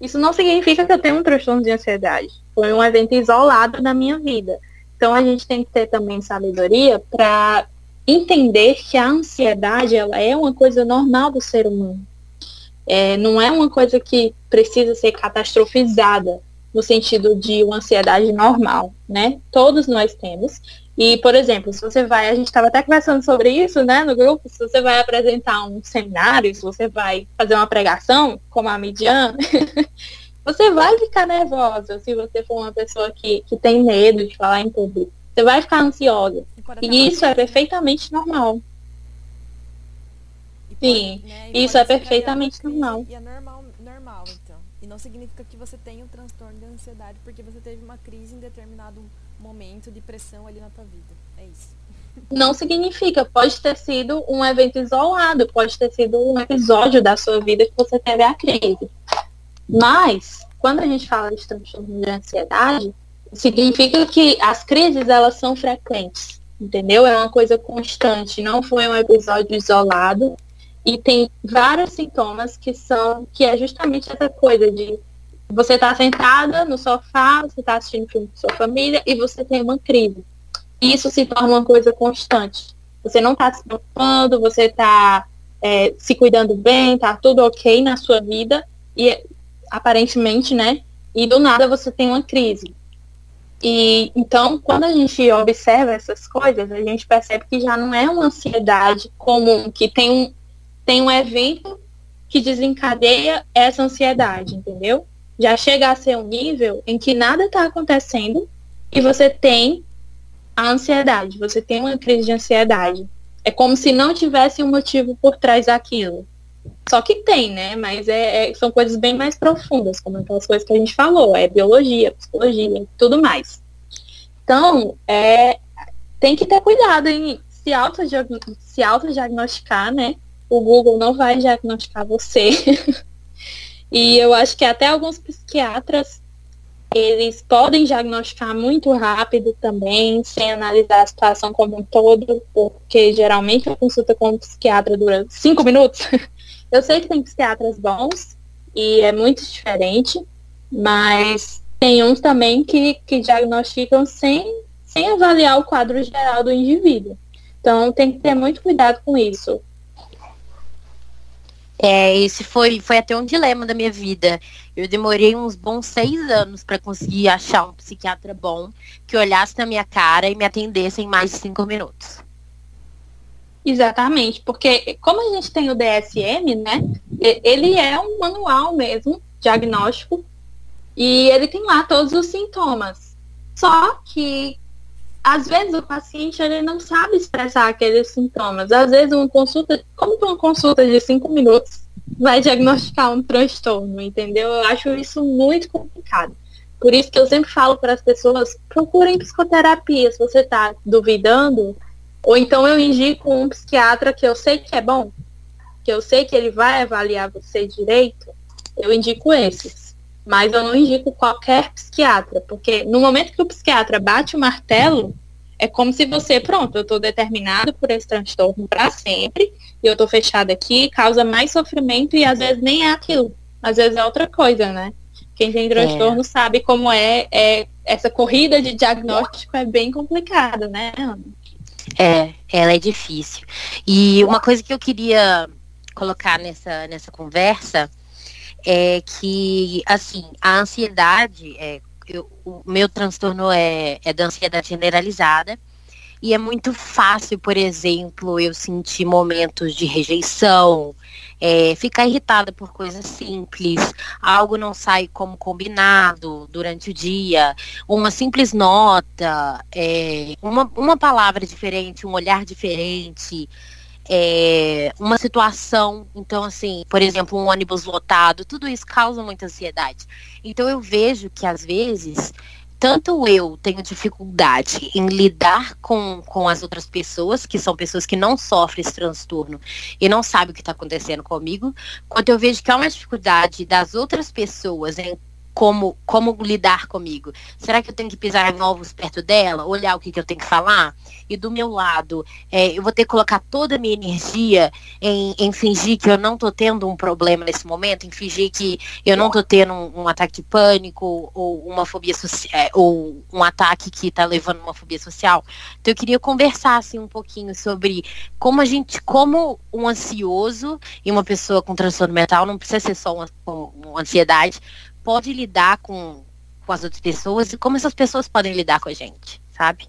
Isso não significa que eu tenho um transtorno de ansiedade. Foi um evento isolado na minha vida. Então a gente tem que ter também sabedoria para entender que a ansiedade ela é uma coisa normal do ser humano. É, não é uma coisa que precisa ser catastrofizada no sentido de uma ansiedade normal, né? Todos nós temos. E, por exemplo, se você vai, a gente estava até conversando sobre isso, né, no grupo, se você vai apresentar um seminário, se você vai fazer uma pregação, como a Midian, você vai ficar nervosa se você for uma pessoa que, que tem medo de falar em público. Você vai ficar ansiosa. E, e isso é perfeitamente normal. Sim, né? isso é perfeitamente normal. E é normal, normal, não significa que você tenha um transtorno de ansiedade porque você teve uma crise em determinado momento de pressão ali na tua vida. É isso. Não significa, pode ter sido um evento isolado, pode ter sido um episódio da sua vida que você teve a crise. Mas, quando a gente fala de transtorno de ansiedade, significa que as crises elas são frequentes, entendeu? É uma coisa constante, não foi um episódio isolado e tem vários sintomas que são, que é justamente essa coisa de você tá sentada no sofá, você tá assistindo filme com sua família e você tem uma crise. Isso se torna uma coisa constante. Você não tá se preocupando, você tá é, se cuidando bem, tá tudo ok na sua vida e aparentemente, né? E do nada você tem uma crise. E então, quando a gente observa essas coisas, a gente percebe que já não é uma ansiedade comum, que tem um, tem um evento que desencadeia essa ansiedade, entendeu? Já chega a ser um nível em que nada está acontecendo e você tem a ansiedade, você tem uma crise de ansiedade. É como se não tivesse um motivo por trás daquilo. Só que tem, né? Mas é, é, são coisas bem mais profundas, como aquelas coisas que a gente falou, é biologia, psicologia tudo mais. Então, é, tem que ter cuidado em se autodiagnosticar, se autodiagnosticar, né? O Google não vai diagnosticar você. e eu acho que até alguns psiquiatras eles podem diagnosticar muito rápido também, sem analisar a situação como um todo, porque geralmente a consulta com um psiquiatra dura cinco minutos. Eu sei que tem psiquiatras bons e é muito diferente, mas tem uns também que, que diagnosticam sem, sem avaliar o quadro geral do indivíduo. Então tem que ter muito cuidado com isso. É, esse foi, foi até um dilema da minha vida. Eu demorei uns bons seis anos para conseguir achar um psiquiatra bom que olhasse na minha cara e me atendesse em mais de cinco minutos. Exatamente, porque como a gente tem o DSM, né? Ele é um manual mesmo, diagnóstico, e ele tem lá todos os sintomas. Só que às vezes o paciente ele não sabe expressar aqueles sintomas. Às vezes uma consulta, como uma consulta de cinco minutos, vai diagnosticar um transtorno, entendeu? Eu acho isso muito complicado. Por isso que eu sempre falo para as pessoas, procurem psicoterapia se você está duvidando, ou então eu indico um psiquiatra que eu sei que é bom, que eu sei que ele vai avaliar você direito, eu indico esses mas eu não indico qualquer psiquiatra, porque no momento que o psiquiatra bate o martelo, é como se você, pronto, eu estou determinado por esse transtorno para sempre, e eu estou fechado aqui, causa mais sofrimento e às vezes nem é aquilo, às vezes é outra coisa, né? Quem tem transtorno é. sabe como é, é, essa corrida de diagnóstico é bem complicada, né, Ana? É, ela é difícil. E uma coisa que eu queria colocar nessa, nessa conversa é que, assim, a ansiedade, é, eu, o meu transtorno é, é da ansiedade generalizada, E é muito fácil, por exemplo, eu sentir momentos de rejeição, é, ficar irritada por coisas simples, algo não sai como combinado durante o dia, uma simples nota, é, uma, uma palavra diferente, um olhar diferente. É, uma situação, então assim, por exemplo, um ônibus lotado, tudo isso causa muita ansiedade. Então eu vejo que às vezes tanto eu tenho dificuldade em lidar com, com as outras pessoas, que são pessoas que não sofrem esse transtorno e não sabem o que está acontecendo comigo, quanto eu vejo que há uma dificuldade das outras pessoas em como, como lidar comigo. Será que eu tenho que pisar em ovos perto dela, olhar o que, que eu tenho que falar? E do meu lado, é, eu vou ter que colocar toda a minha energia em, em fingir que eu não estou tendo um problema nesse momento, em fingir que eu não estou tendo um, um, ataque de pânico ou uma fobia social, é, ou um ataque que está levando uma fobia social. Então eu queria conversar assim um pouquinho sobre como a gente, como um ansioso e uma pessoa com transtorno mental não precisa ser só uma, uma ansiedade, pode lidar com, com as outras pessoas e como essas pessoas podem lidar com a gente, sabe?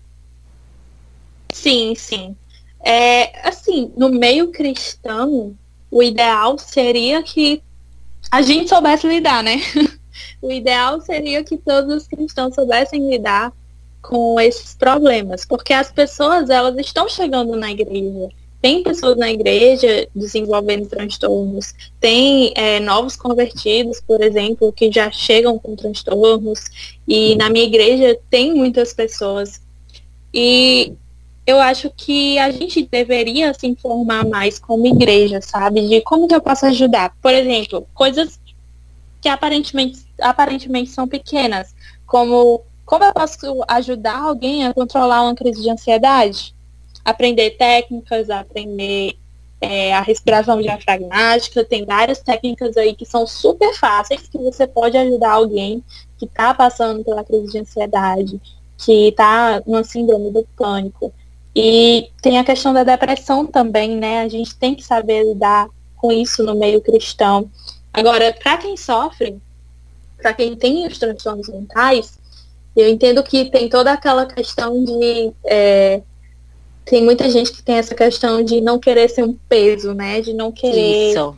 Sim, sim. É, assim, no meio cristão, o ideal seria que a gente soubesse lidar, né? o ideal seria que todos os cristãos soubessem lidar com esses problemas, porque as pessoas elas estão chegando na igreja, tem pessoas na igreja desenvolvendo transtornos, tem é, novos convertidos, por exemplo, que já chegam com transtornos, e na minha igreja tem muitas pessoas. E eu acho que a gente deveria se informar mais como igreja, sabe? De como que eu posso ajudar. Por exemplo, coisas que aparentemente, aparentemente são pequenas, como como eu posso ajudar alguém a controlar uma crise de ansiedade? Aprender técnicas, aprender é, a respiração diafragmática, tem várias técnicas aí que são super fáceis que você pode ajudar alguém que está passando pela crise de ansiedade, que está numa síndrome do pânico. E tem a questão da depressão também, né? A gente tem que saber lidar com isso no meio cristão. Agora, para quem sofre, para quem tem os transtornos mentais, eu entendo que tem toda aquela questão de é, tem muita gente que tem essa questão de não querer ser um peso, né? De não querer. Isso.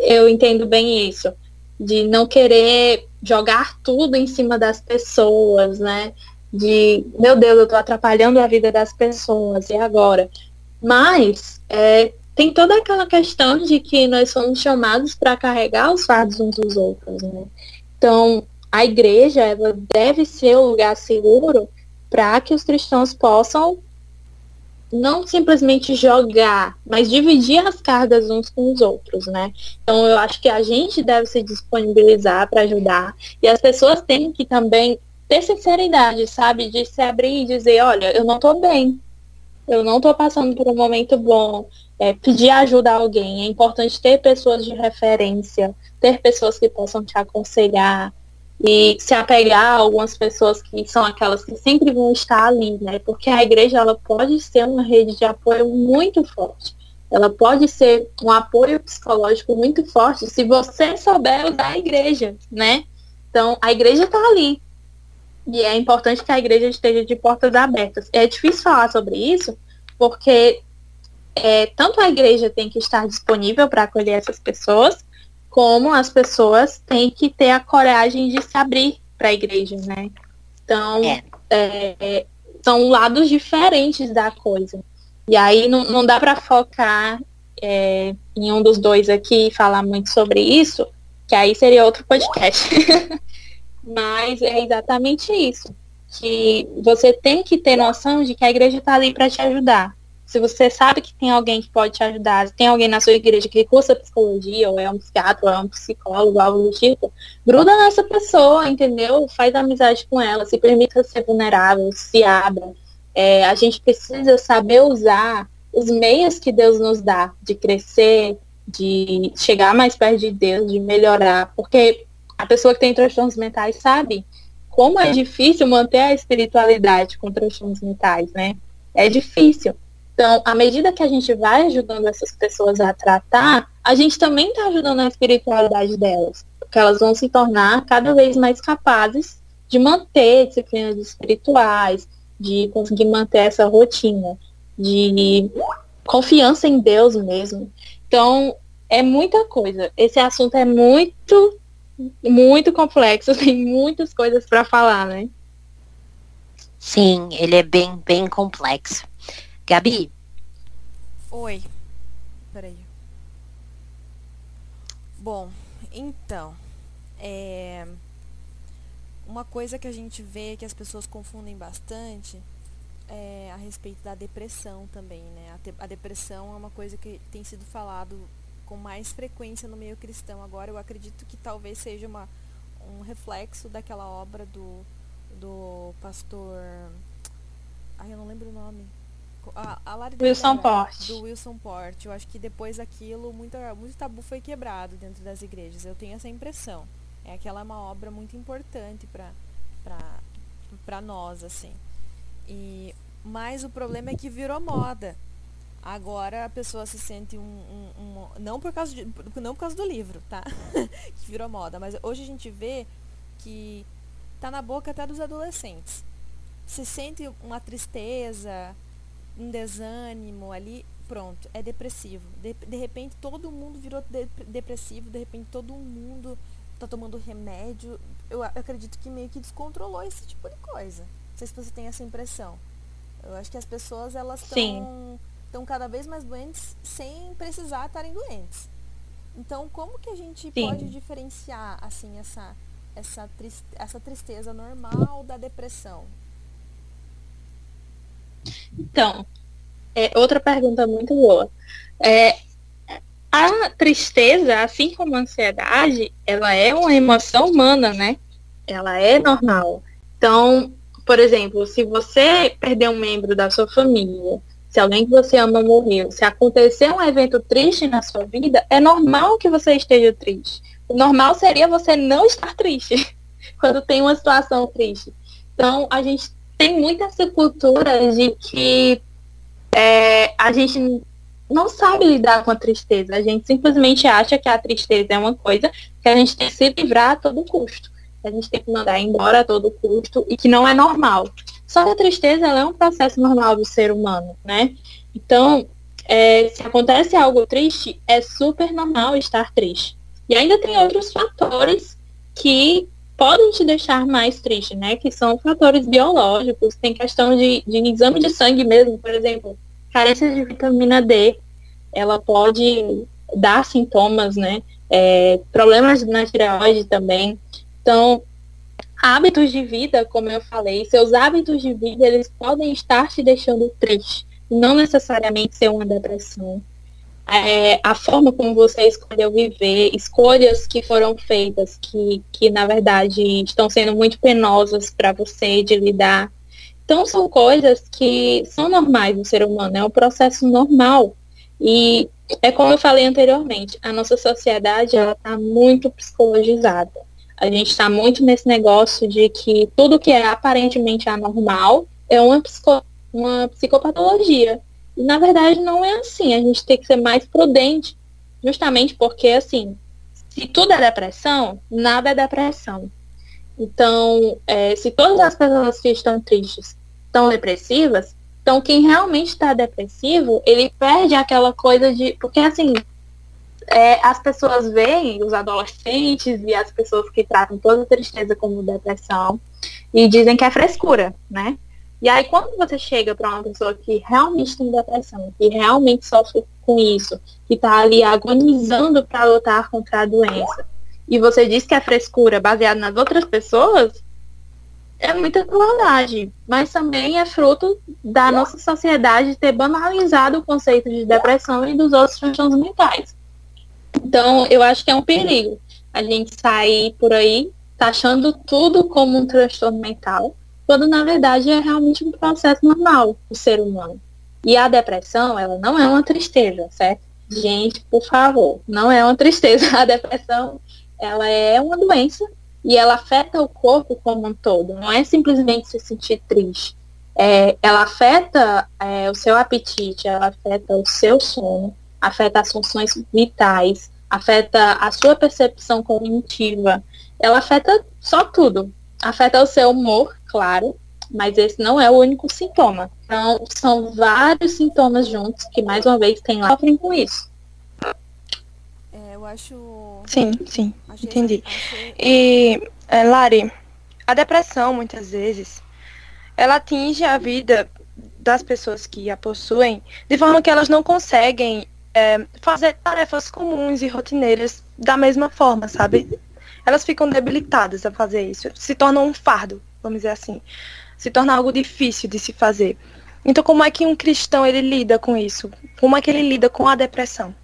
Eu entendo bem isso. De não querer jogar tudo em cima das pessoas, né? De, meu Deus, eu estou atrapalhando a vida das pessoas, e agora? Mas é, tem toda aquela questão de que nós somos chamados para carregar os fardos uns dos outros, né? Então, a igreja ela deve ser o lugar seguro para que os cristãos possam não simplesmente jogar, mas dividir as cargas uns com os outros, né? Então eu acho que a gente deve se disponibilizar para ajudar e as pessoas têm que também ter sinceridade, sabe? De se abrir e dizer, olha, eu não estou bem, eu não estou passando por um momento bom, é, pedir ajuda a alguém. É importante ter pessoas de referência, ter pessoas que possam te aconselhar, e se apegar a algumas pessoas que são aquelas que sempre vão estar ali, né? Porque a igreja ela pode ser uma rede de apoio muito forte. Ela pode ser um apoio psicológico muito forte se você souber usar a igreja, né? Então, a igreja está ali. E é importante que a igreja esteja de portas abertas. É difícil falar sobre isso, porque é, tanto a igreja tem que estar disponível para acolher essas pessoas, como as pessoas têm que ter a coragem de se abrir para a igreja, né? Então, é. É, são lados diferentes da coisa. E aí não, não dá para focar é, em um dos dois aqui e falar muito sobre isso, que aí seria outro podcast. Mas é exatamente isso. Que você tem que ter noção de que a igreja está ali para te ajudar. Se você sabe que tem alguém que pode te ajudar, tem alguém na sua igreja que cursa psicologia, ou é um psiquiatra, ou é um psicólogo, algo do tipo, gruda nessa pessoa, entendeu? Faz amizade com ela, se permita ser vulnerável, se abra. É, a gente precisa saber usar os meios que Deus nos dá de crescer, de chegar mais perto de Deus, de melhorar, porque a pessoa que tem transtornos mentais sabe como é difícil manter a espiritualidade com transtornos mentais, né? É difícil. Então, à medida que a gente vai ajudando essas pessoas a tratar, a gente também está ajudando a espiritualidade delas, porque elas vão se tornar cada vez mais capazes de manter disciplinas espirituais, de conseguir manter essa rotina, de confiança em Deus mesmo. Então, é muita coisa. Esse assunto é muito, muito complexo, tem muitas coisas para falar, né? Sim, ele é bem, bem complexo. Gabi? Oi. Peraí. Bom, então, é... uma coisa que a gente vê que as pessoas confundem bastante é a respeito da depressão também, né? A, a depressão é uma coisa que tem sido falado com mais frequência no meio cristão agora. Eu acredito que talvez seja uma, um reflexo daquela obra do, do pastor. Ai, eu não lembro o nome. A, a Wilson Port. Do Wilson Port. Eu acho que depois daquilo, muito, muito tabu foi quebrado dentro das igrejas. Eu tenho essa impressão. É aquela é uma obra muito importante para nós, assim. E, mas o problema é que virou moda. Agora a pessoa se sente um, um, um, não por causa de, não por causa do livro, tá? que virou moda, mas hoje a gente vê que tá na boca até dos adolescentes. Se sente uma tristeza, um desânimo ali, pronto, é depressivo. De, de repente todo mundo virou de, depressivo, de repente todo mundo tá tomando remédio. Eu, eu acredito que meio que descontrolou esse tipo de coisa. Não sei se você tem essa impressão. Eu acho que as pessoas elas estão cada vez mais doentes sem precisar estarem doentes. Então, como que a gente Sim. pode diferenciar assim essa essa, triste, essa tristeza normal da depressão? Então, é, outra pergunta muito boa. É, a tristeza, assim como a ansiedade, ela é uma emoção humana, né? Ela é normal. Então, por exemplo, se você perder um membro da sua família, se alguém que você ama morreu, se acontecer um evento triste na sua vida, é normal que você esteja triste. O normal seria você não estar triste quando tem uma situação triste. Então, a gente tem muita essa cultura de que é, a gente não sabe lidar com a tristeza. A gente simplesmente acha que a tristeza é uma coisa que a gente tem que se livrar a todo custo. Que a gente tem que mandar embora a todo custo e que não é normal. Só que a tristeza é um processo normal do ser humano, né? Então, é, se acontece algo triste, é super normal estar triste. E ainda tem outros fatores que podem te deixar mais triste, né? Que são fatores biológicos, tem questão de, de exame de sangue mesmo, por exemplo, carência de vitamina D, ela pode dar sintomas, né? É, problemas na tireoide também. Então, hábitos de vida, como eu falei, seus hábitos de vida, eles podem estar te deixando triste, não necessariamente ser uma depressão. É, a forma como você escolheu viver, escolhas que foram feitas, que, que na verdade estão sendo muito penosas para você de lidar. Então são coisas que são normais do ser humano, é um processo normal. E é como eu falei anteriormente, a nossa sociedade ela está muito psicologizada. A gente está muito nesse negócio de que tudo que é aparentemente anormal é uma, psico, uma psicopatologia. Na verdade não é assim. A gente tem que ser mais prudente, justamente porque assim, se tudo é depressão, nada é depressão. Então, é, se todas as pessoas que estão tristes estão depressivas, então quem realmente está depressivo, ele perde aquela coisa de. Porque assim, é, as pessoas veem, os adolescentes e as pessoas que tratam toda tristeza como depressão, e dizem que é frescura, né? E aí quando você chega para uma pessoa que realmente tem depressão, que realmente sofre com isso, que está ali agonizando para lutar contra a doença, e você diz que é frescura baseado nas outras pessoas, é muita crueldade, mas também é fruto da nossa sociedade ter banalizado o conceito de depressão e dos outros transtornos mentais. Então, eu acho que é um perigo a gente sair por aí taxando tudo como um transtorno mental, quando na verdade é realmente um processo normal do ser humano. E a depressão, ela não é uma tristeza, certo? Gente, por favor, não é uma tristeza. A depressão, ela é uma doença e ela afeta o corpo como um todo. Não é simplesmente se sentir triste. É, ela afeta é, o seu apetite, ela afeta o seu sono, afeta as funções vitais, afeta a sua percepção cognitiva, ela afeta só tudo. Afeta o seu humor, claro, mas esse não é o único sintoma. Então, são vários sintomas juntos que, mais uma vez, tem lá sofrem com isso. É, eu acho. Sim, sim, achei, entendi. Achei... E, é, Lari, a depressão, muitas vezes, ela atinge a vida das pessoas que a possuem de forma que elas não conseguem é, fazer tarefas comuns e rotineiras da mesma forma, sabe? Elas ficam debilitadas a fazer isso, se tornam um fardo, vamos dizer assim, se torna algo difícil de se fazer. Então, como é que um cristão ele lida com isso? Como é que ele lida com a depressão?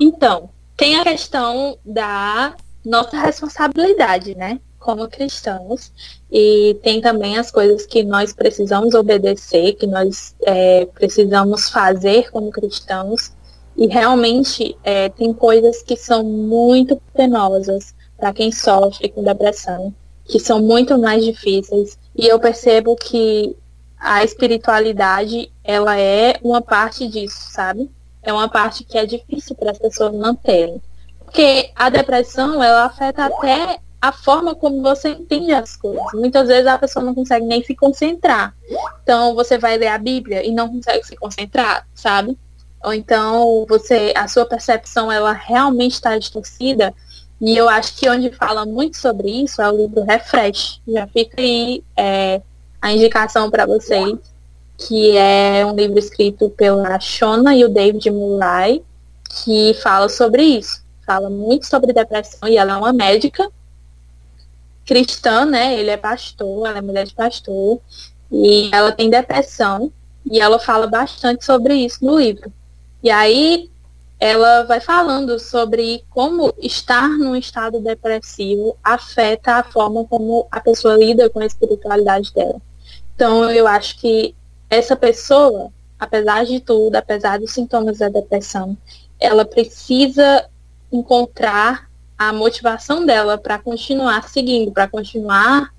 Então, tem a questão da nossa responsabilidade, né? Como cristãos, e tem também as coisas que nós precisamos obedecer, que nós é, precisamos fazer como cristãos. E realmente é, tem coisas que são muito penosas para quem sofre com depressão, que são muito mais difíceis. E eu percebo que a espiritualidade, ela é uma parte disso, sabe? É uma parte que é difícil para as pessoas manterem. Porque a depressão, ela afeta até a forma como você entende as coisas. Muitas vezes a pessoa não consegue nem se concentrar. Então você vai ler a Bíblia e não consegue se concentrar, sabe? Ou então você, a sua percepção ela realmente está distorcida. E eu acho que onde fala muito sobre isso é o livro Refresh. Já fica aí é, a indicação para vocês, que é um livro escrito pela Shona e o David Mulay, que fala sobre isso. Fala muito sobre depressão e ela é uma médica cristã, né? Ele é pastor, ela é mulher de pastor, e ela tem depressão, e ela fala bastante sobre isso no livro. E aí ela vai falando sobre como estar num estado depressivo afeta a forma como a pessoa lida com a espiritualidade dela. Então eu acho que essa pessoa, apesar de tudo, apesar dos sintomas da depressão, ela precisa encontrar a motivação dela para continuar seguindo, para continuar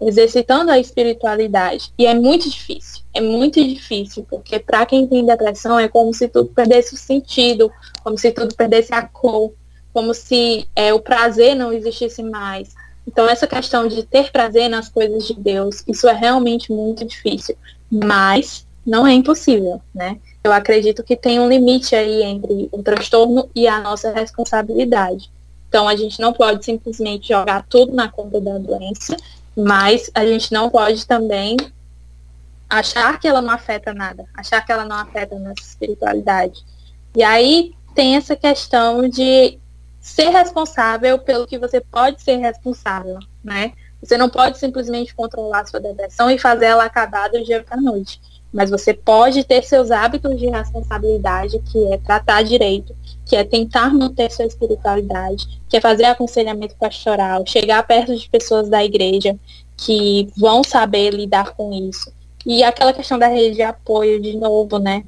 exercitando a espiritualidade. E é muito difícil, é muito difícil, porque para quem tem depressão é como se tudo perdesse o sentido, como se tudo perdesse a cor, como se é, o prazer não existisse mais. Então essa questão de ter prazer nas coisas de Deus, isso é realmente muito difícil, mas não é impossível, né? Eu acredito que tem um limite aí entre o transtorno e a nossa responsabilidade. Então, a gente não pode simplesmente jogar tudo na conta da doença, mas a gente não pode também achar que ela não afeta nada, achar que ela não afeta a nossa espiritualidade. E aí tem essa questão de ser responsável pelo que você pode ser responsável, né? Você não pode simplesmente controlar sua depressão e fazer ela acabar do dia para noite. Mas você pode ter seus hábitos de responsabilidade, que é tratar direito, que é tentar manter sua espiritualidade, que é fazer aconselhamento pastoral, chegar perto de pessoas da igreja que vão saber lidar com isso. E aquela questão da rede de apoio, de novo, né?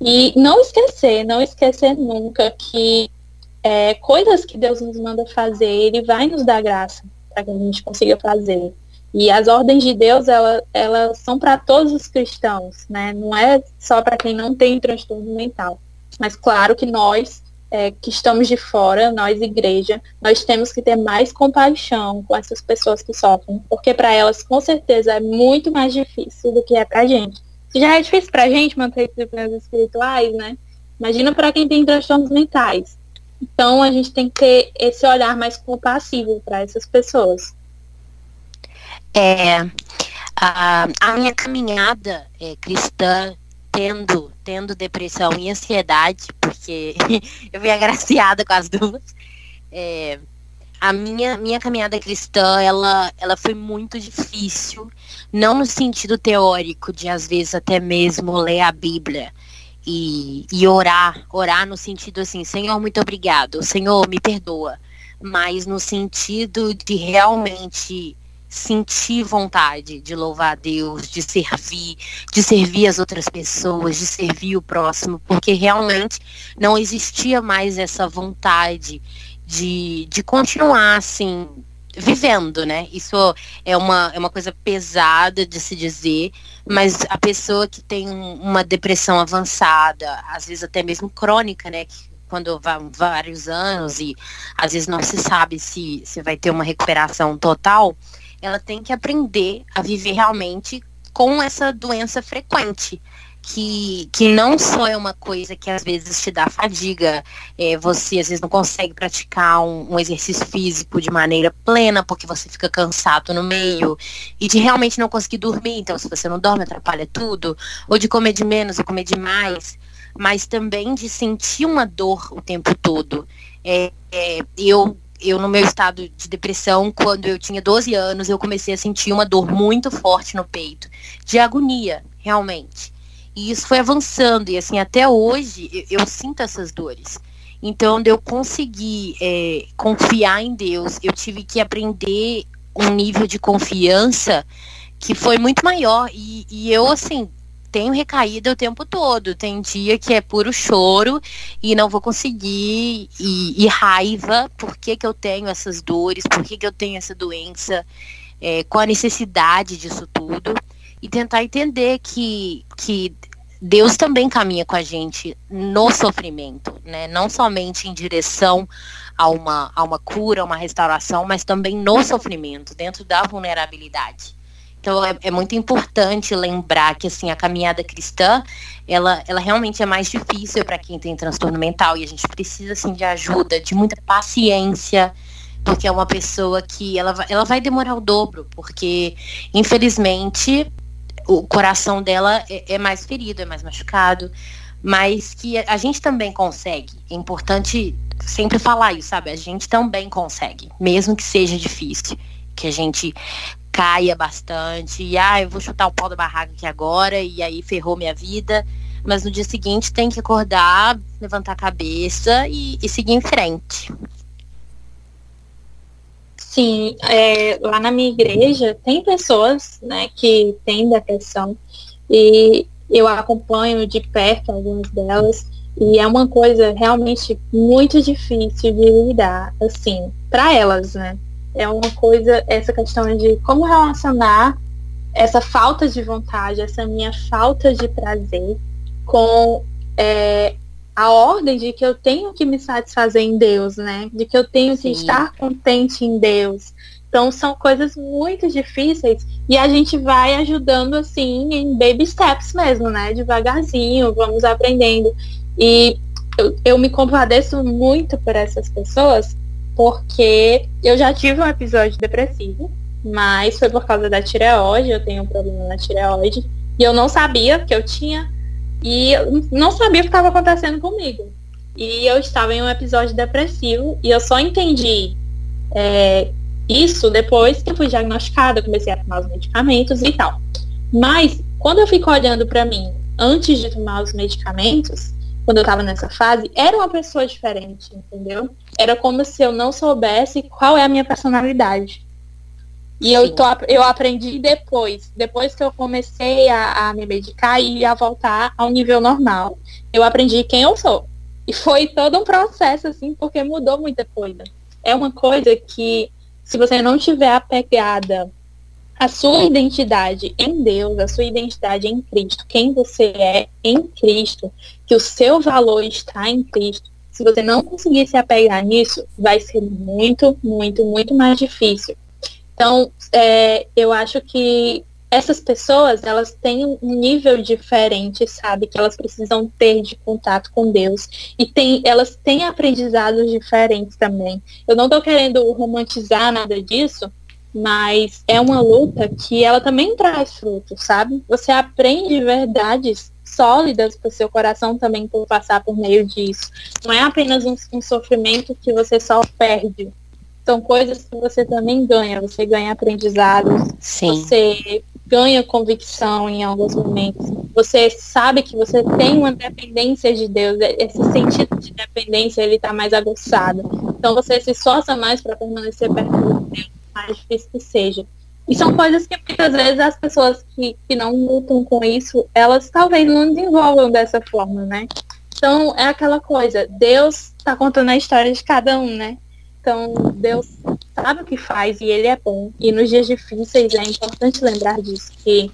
E não esquecer, não esquecer nunca que é, coisas que Deus nos manda fazer, Ele vai nos dar graça para que a gente consiga fazer. E as ordens de Deus, elas, elas são para todos os cristãos, né? Não é só para quem não tem transtorno mental. Mas claro que nós, é, que estamos de fora, nós igreja, nós temos que ter mais compaixão com essas pessoas que sofrem, porque para elas com certeza é muito mais difícil do que é para gente. Se já é difícil para gente manter disciplinas espirituais, né? Imagina para quem tem transtornos mentais. Então a gente tem que ter esse olhar mais compassivo para essas pessoas. É, a, a minha caminhada é, cristã, tendo, tendo depressão e ansiedade, porque eu fui agraciada com as duas, é, a minha, minha caminhada cristã, ela, ela foi muito difícil, não no sentido teórico, de às vezes até mesmo ler a Bíblia e, e orar, orar no sentido assim, Senhor, muito obrigado, Senhor, me perdoa, mas no sentido de realmente sentir vontade de louvar a Deus, de servir, de servir as outras pessoas, de servir o próximo, porque realmente não existia mais essa vontade de, de continuar assim vivendo, né? Isso é uma, é uma coisa pesada de se dizer, mas a pessoa que tem uma depressão avançada, às vezes até mesmo crônica, né? Quando vai vários anos e às vezes não se sabe se, se vai ter uma recuperação total, ela tem que aprender a viver realmente com essa doença frequente que, que não só é uma coisa que às vezes te dá fadiga, é, você às vezes não consegue praticar um, um, exercício físico de maneira plena porque você fica cansado no meio e de realmente não conseguir dormir, então se você não dorme atrapalha tudo, ou de comer de menos ou comer demais, mas também de sentir uma dor o tempo todo. É, é, eu eu no meu estado de depressão, quando eu tinha 12 anos, eu comecei a sentir uma dor muito forte no peito, de agonia, realmente. E isso foi avançando, e assim, até hoje eu, eu sinto essas dores. Então, eu consegui é, confiar em Deus, eu tive que aprender um nível de confiança que foi muito maior. E, e eu, assim, tenho recaída o tempo todo. Tem dia que é puro choro e não vou conseguir, e, e raiva, por que, que eu tenho essas dores, por que, que eu tenho essa doença, é, com a necessidade disso tudo. E tentar entender que, que Deus também caminha com a gente no sofrimento, né? Não somente em direção a uma, a uma cura, a uma restauração, mas também no sofrimento, dentro da vulnerabilidade. Então é, é, muito importante lembrar que assim a caminhada cristã, ela, ela realmente é mais difícil para quem tem transtorno mental e a gente precisa assim de ajuda, de muita paciência, porque é uma pessoa que ela, ela vai demorar o dobro, porque infelizmente o coração dela é, é, mais ferido, é mais machucado, mas que a gente também consegue. É importante sempre falar isso, sabe? A gente também consegue, mesmo que seja difícil, que a gente caia bastante, e ah, eu vou chutar o pau da barraca aqui agora, e aí ferrou minha vida. Mas no dia seguinte tem que acordar, levantar a cabeça e, e seguir em frente. Sim, é, lá na minha igreja tem pessoas né, que têm depressão e eu acompanho de perto algumas delas e é uma coisa realmente muito difícil de lidar, assim, para elas, né? É uma coisa, essa questão de como relacionar essa falta de vontade, essa minha falta de prazer com é, a ordem de que eu tenho que me satisfazer em Deus, né? De que eu tenho Sim. que estar contente em Deus. Então são coisas muito difíceis e a gente vai ajudando assim em baby steps mesmo, né? Devagarzinho, vamos aprendendo. E eu, eu me compadeço muito por essas pessoas porque eu já tive um episódio depressivo, mas foi por causa da tireoide, eu tenho um problema na tireoide, e eu não sabia que eu tinha e eu não sabia o que estava acontecendo comigo. E eu estava em um episódio depressivo e eu só entendi é, isso depois que eu fui diagnosticada, comecei a tomar os medicamentos e tal. Mas quando eu fico olhando para mim antes de tomar os medicamentos, quando eu estava nessa fase, era uma pessoa diferente, entendeu? Era como se eu não soubesse qual é a minha personalidade. E eu, tô, eu aprendi depois, depois que eu comecei a, a me medicar e a voltar ao nível normal. Eu aprendi quem eu sou. E foi todo um processo, assim, porque mudou muita coisa. É uma coisa que, se você não tiver apegada à sua identidade em Deus, a sua identidade em Cristo, quem você é em Cristo, que o seu valor está em Cristo, se você não conseguir se apegar nisso, vai ser muito, muito, muito mais difícil então, é, eu acho que essas pessoas, elas têm um nível diferente, sabe? Que elas precisam ter de contato com Deus. E tem, elas têm aprendizados diferentes também. Eu não estou querendo romantizar nada disso, mas é uma luta que ela também traz frutos, sabe? Você aprende verdades sólidas para o seu coração também por passar por meio disso. Não é apenas um, um sofrimento que você só perde, são coisas que você também ganha. Você ganha aprendizado, Sim. você ganha convicção em alguns momentos. Você sabe que você tem uma dependência de Deus. Esse sentido de dependência ele está mais aguçado. Então você se esforça mais para permanecer perto de Deus, mais difícil que seja. E são coisas que muitas vezes as pessoas que, que não lutam com isso, elas talvez não desenvolvam dessa forma, né? Então é aquela coisa, Deus está contando a história de cada um, né? Então, Deus sabe o que faz e Ele é bom. E nos dias difíceis é importante lembrar disso, que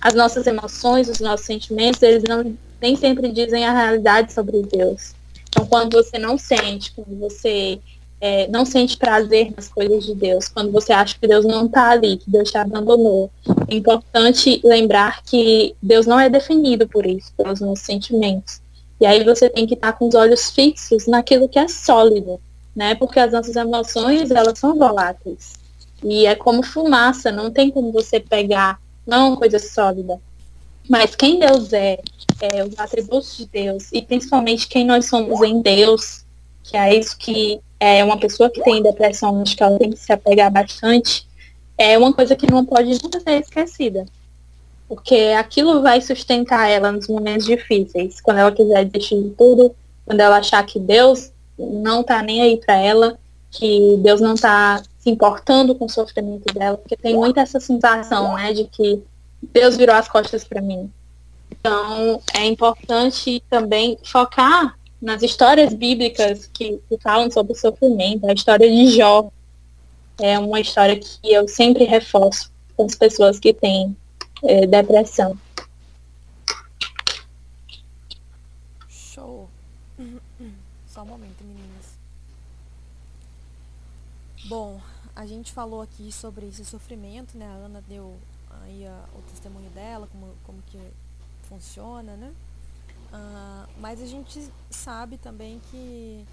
as nossas emoções, os nossos sentimentos, eles não nem sempre dizem a realidade sobre Deus. Então, quando você não sente, quando você é, não sente prazer nas coisas de Deus, quando você acha que Deus não está ali, que Deus te abandonou. É importante lembrar que Deus não é definido por isso, pelos nossos sentimentos. E aí você tem que estar tá com os olhos fixos naquilo que é sólido, né? Porque as nossas emoções, elas são voláteis. E é como fumaça, não tem como você pegar, não é uma coisa sólida. Mas quem Deus é, é, os atributos de Deus, e principalmente quem nós somos em Deus, que é isso que é uma pessoa que tem depressão, acho que ela tem que se apegar bastante, é uma coisa que não pode nunca ser esquecida. Porque aquilo vai sustentar ela nos momentos difíceis. Quando ela quiser desistir de tudo, quando ela achar que Deus não tá nem aí para ela, que Deus não tá se importando com o sofrimento dela, porque tem muita essa sensação, né, de que Deus virou as costas para mim. Então, é importante também focar nas histórias bíblicas que, que falam sobre o sofrimento, a história de Jó é uma história que eu sempre reforço com as pessoas que têm é, depressão. Show. Só um momento, meninas. Bom, a gente falou aqui sobre esse sofrimento, né? A Ana deu aí a, o testemunho dela, como, como que funciona, né? Uh, mas a gente sabe também que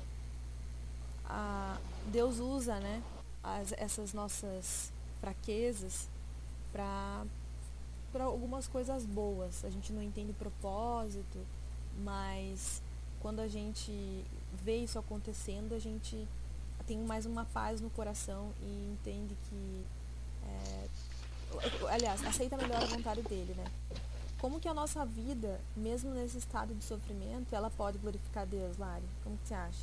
a, Deus usa né, as, essas nossas fraquezas para algumas coisas boas. A gente não entende o propósito, mas quando a gente vê isso acontecendo, a gente tem mais uma paz no coração e entende que. É, aliás, aceita melhor a vontade dele, né? Como que a nossa vida, mesmo nesse estado de sofrimento, ela pode glorificar Deus, Lari? Como que você acha?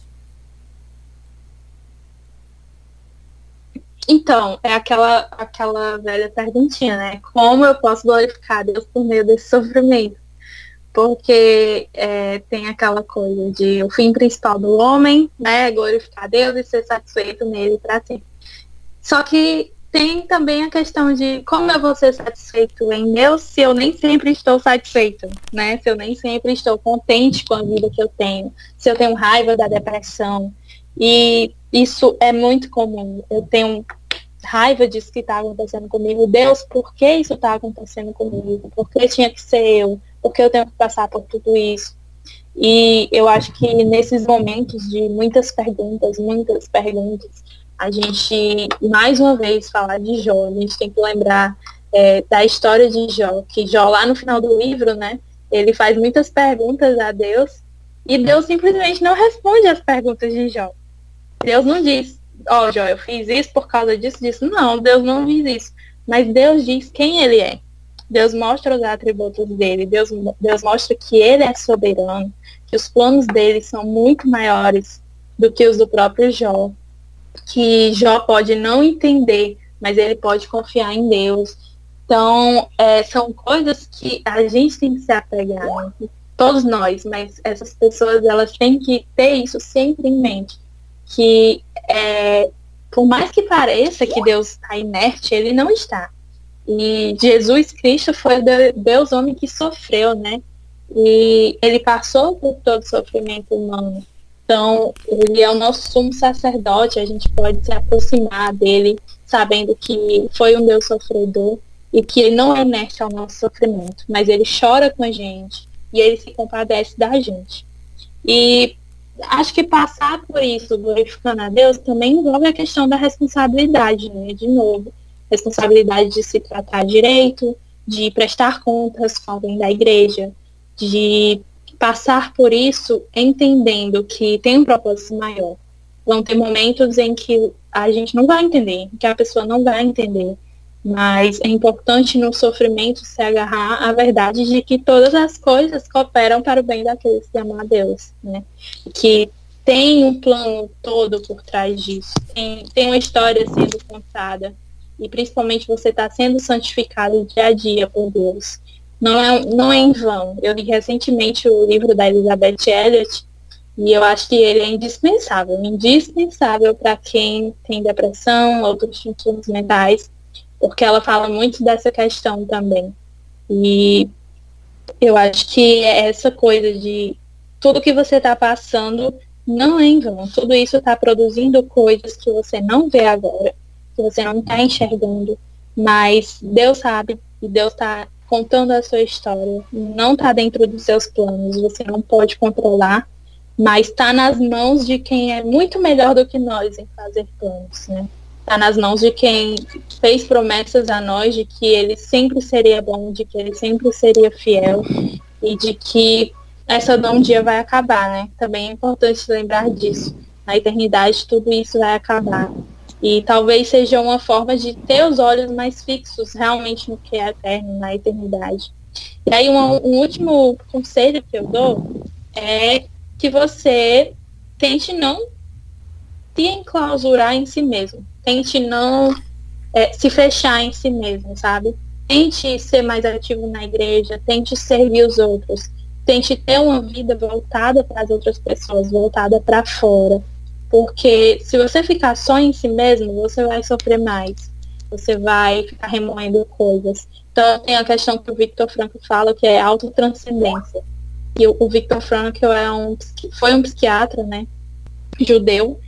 Então, é aquela, aquela velha perguntinha, né? Como eu posso glorificar Deus por meio desse sofrimento? Porque é, tem aquela coisa de o fim principal do homem, né? Glorificar Deus e ser satisfeito nele para sempre. Só que tem também a questão de como eu vou ser satisfeito em Deus se eu nem sempre estou satisfeito, né? Se eu nem sempre estou contente com a vida que eu tenho, se eu tenho raiva da depressão. E isso é muito comum. Eu tenho raiva disso que está acontecendo comigo. Deus, por que isso está acontecendo comigo? Por que tinha que ser eu? Por que eu tenho que passar por tudo isso? E eu acho que nesses momentos de muitas perguntas, muitas perguntas, a gente, mais uma vez, falar de Jó, a gente tem que lembrar é, da história de Jó, que Jó, lá no final do livro, né, ele faz muitas perguntas a Deus e Deus simplesmente não responde as perguntas de Jó. Deus não diz, ó, oh, Jó, eu fiz isso por causa disso, disso. Não, Deus não diz isso. Mas Deus diz quem ele é. Deus mostra os atributos dele. Deus, Deus mostra que ele é soberano, que os planos dele são muito maiores do que os do próprio Jó que Jó pode não entender, mas ele pode confiar em Deus. Então, é, são coisas que a gente tem que se apegar, né? todos nós, mas essas pessoas elas têm que ter isso sempre em mente, que é, por mais que pareça que Deus está inerte, ele não está. E Jesus Cristo foi Deus homem que sofreu, né? E ele passou por todo o sofrimento humano. Então, ele é o nosso sumo sacerdote, a gente pode se aproximar dele sabendo que foi um Deus sofredor e que ele não é inerte ao nosso sofrimento, mas ele chora com a gente e ele se compadece da gente. E acho que passar por isso, glorificando a Deus, também envolve a questão da responsabilidade, né? De novo, responsabilidade de se tratar direito, de prestar contas com alguém da igreja, de passar por isso entendendo que tem um propósito maior. Vão ter momentos em que a gente não vai entender, que a pessoa não vai entender. Mas é importante no sofrimento se agarrar à verdade de que todas as coisas cooperam para o bem daqueles que amam a Deus, né? Que tem um plano todo por trás disso, tem, tem uma história sendo contada e principalmente você está sendo santificado dia a dia por Deus não é, não é em vão. Eu li recentemente o livro da Elizabeth Elliot e eu acho que ele é indispensável, indispensável para quem tem depressão, outros transtornos mentais, porque ela fala muito dessa questão também. E eu acho que essa coisa de tudo que você está passando não é em vão. Tudo isso está produzindo coisas que você não vê agora, que você não está enxergando, mas Deus sabe e Deus está contando a sua história. Não está dentro dos seus planos, você não pode controlar, mas está nas mãos de quem é muito melhor do que nós em fazer planos, né? Está nas mãos de quem fez promessas a nós de que ele sempre seria bom, de que ele sempre seria fiel e de que essa dor um dia vai acabar, né? Também é importante lembrar disso. Na eternidade tudo isso vai acabar. E talvez seja uma forma de ter os olhos mais fixos realmente no que é eterno, na eternidade. E aí um, um último conselho que eu dou é que você tente não se enclausurar em si mesmo. Tente não é, se fechar em si mesmo, sabe? Tente ser mais ativo na igreja, tente servir os outros, tente ter uma vida voltada para as outras pessoas, voltada para fora. Porque se você ficar só em si mesmo, você vai sofrer mais. Você vai ficar remoendo coisas. Então tem a questão que o Victor Frankl fala, que é autotranscendência. E o, Victor Frankl é um, foi um psiquiatra, né? Judeu.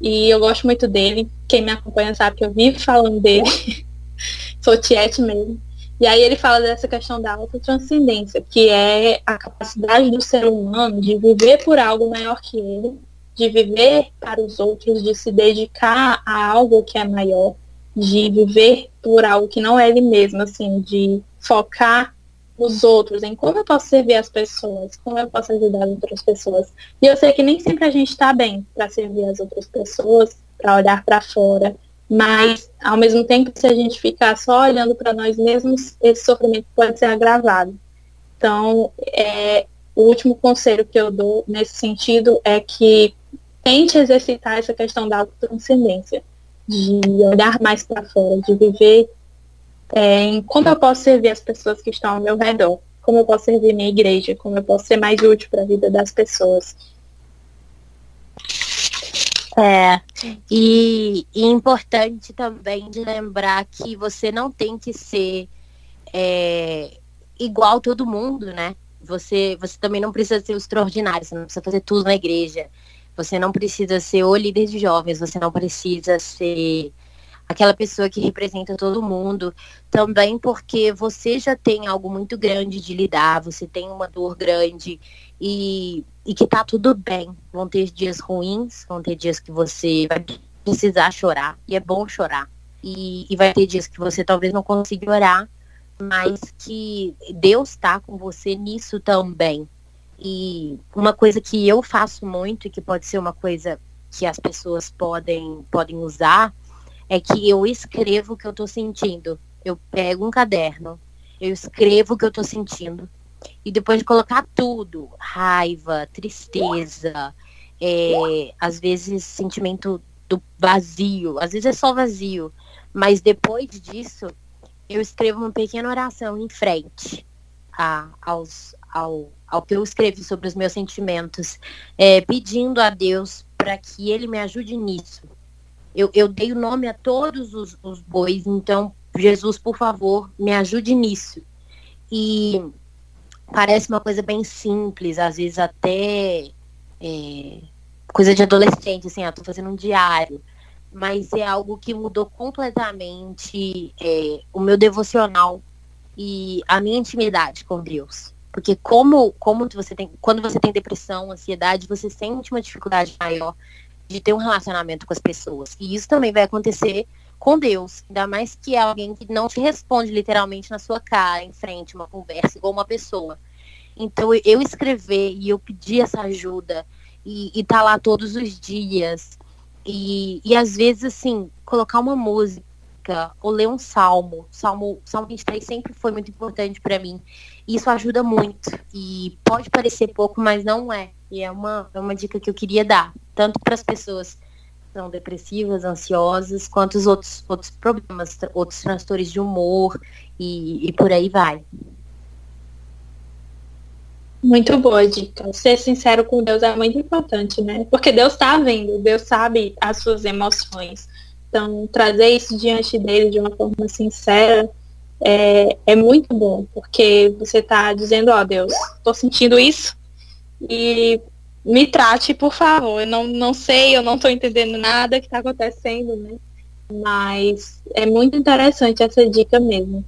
E eu gosto muito dele. Quem me acompanha sabe que eu vivo falando dele. Sou tiete mesmo. E aí ele fala dessa questão da autotranscendência, que é a capacidade do ser humano de viver por algo maior que ele de viver para os outros, de se dedicar a algo que é maior, de viver por algo que não é ele mesmo, assim, de focar nos outros, em como eu posso servir as pessoas, como eu posso ajudar as outras pessoas. E eu sei que nem sempre a gente está bem para servir as outras pessoas, para olhar para fora, mas ao mesmo tempo, se a gente ficar só olhando para nós mesmos, esse sofrimento pode ser agravado. Então, é, o último conselho que eu dou nesse sentido é que tente exercitar essa questão da autotranscendência, de olhar mais para fora, de viver é, em como eu posso servir as pessoas que estão ao meu redor, como eu posso servir minha igreja, como eu posso ser mais útil para a vida das pessoas. É, e, e importante também de lembrar que você não tem que ser é, igual todo mundo, né? Você, você também não precisa ser extraordinário, você não precisa fazer tudo na igreja. Você não precisa ser o líder de jovens, você não precisa ser aquela pessoa que representa todo mundo. Também porque você já tem algo muito grande de lidar, você tem uma dor grande e, e que tá tudo bem. Vão ter dias ruins, vão ter dias que você vai precisar chorar, e é bom chorar. E, e vai ter dias que você talvez não consiga orar, mas que Deus está com você nisso também. E uma coisa que eu faço muito e que pode ser uma coisa que as pessoas podem, podem usar é que eu escrevo o que eu estou sentindo. Eu pego um caderno, eu escrevo o que eu estou sentindo. E depois de colocar tudo, raiva, tristeza, é, às vezes sentimento do vazio, às vezes é só vazio. Mas depois disso, eu escrevo uma pequena oração em frente a, aos, ao, ao que eu escrevi sobre os meus sentimentos, é, pedindo a Deus para que Ele me ajude nisso. Eu, eu dei o nome a todos os, os bois, então, Jesus, por favor, me ajude nisso. E parece uma coisa bem simples, às vezes até é, coisa de adolescente, assim, ah, tô fazendo um diário. Mas é algo que mudou completamente é, o meu devocional e a minha intimidade com Deus. Porque como, como você tem, quando você tem depressão, ansiedade, você sente uma dificuldade maior de ter um relacionamento com as pessoas. E isso também vai acontecer com Deus. Ainda mais que é alguém que não te responde literalmente na sua cara, em frente, uma conversa, igual uma pessoa. Então eu escrever e eu pedir essa ajuda e, e tá lá todos os dias. E, e às vezes, assim, colocar uma música ou ler um salmo. Salmo, salmo 23 sempre foi muito importante para mim. Isso ajuda muito. E pode parecer pouco, mas não é. E é uma, é uma dica que eu queria dar, tanto para as pessoas que são depressivas, ansiosas, quanto os outros, outros problemas, outros transtornos de humor e, e por aí vai. Muito boa dica. Ser sincero com Deus é muito importante, né? Porque Deus está vendo, Deus sabe as suas emoções. Então, trazer isso diante dele de uma forma sincera é, é muito bom, porque você está dizendo, ó oh, Deus, estou sentindo isso e me trate, por favor. Eu não, não sei, eu não estou entendendo nada que está acontecendo, né? Mas é muito interessante essa dica mesmo.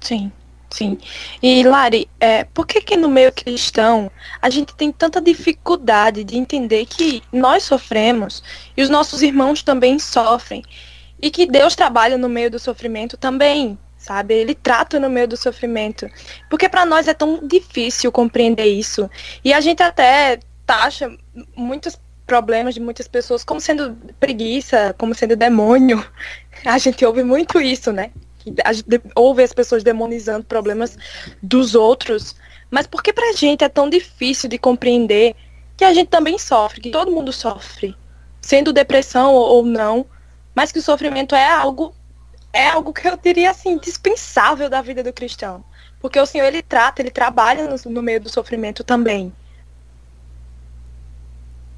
Sim, sim. E Lari, é, por que que no meio cristão a gente tem tanta dificuldade de entender que nós sofremos e os nossos irmãos também sofrem? E que Deus trabalha no meio do sofrimento também, sabe? Ele trata no meio do sofrimento. Porque para nós é tão difícil compreender isso. E a gente até taxa muitos problemas de muitas pessoas como sendo preguiça, como sendo demônio. A gente ouve muito isso, né? Ouve as pessoas demonizando problemas dos outros. Mas por que pra gente é tão difícil de compreender que a gente também sofre, que todo mundo sofre, sendo depressão ou não, mas que o sofrimento é algo é algo que eu diria assim dispensável da vida do cristão, porque o Senhor ele trata, ele trabalha no, no meio do sofrimento também.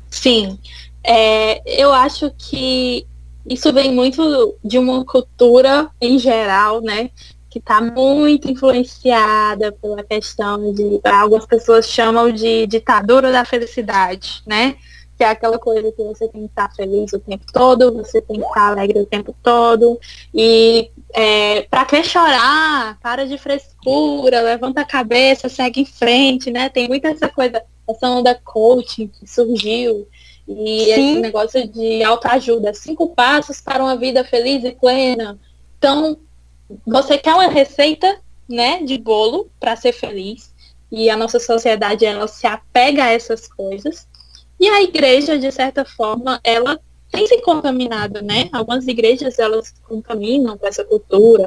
Sim, é, eu acho que isso vem muito de uma cultura em geral, né? Que está muito influenciada pela questão de algumas pessoas chamam de ditadura da felicidade, né? Que é aquela coisa que você tem que estar feliz o tempo todo, você tem que estar alegre o tempo todo. E é, para que chorar? Para de frescura, levanta a cabeça, segue em frente, né? Tem muita essa coisa essa onda coaching que surgiu e Sim. esse negócio de autoajuda, cinco passos para uma vida feliz e plena. Então, você quer uma receita, né, de bolo para ser feliz e a nossa sociedade ela se apega a essas coisas. E a igreja, de certa forma, ela tem se contaminado, né? Algumas igrejas elas se contaminam com essa cultura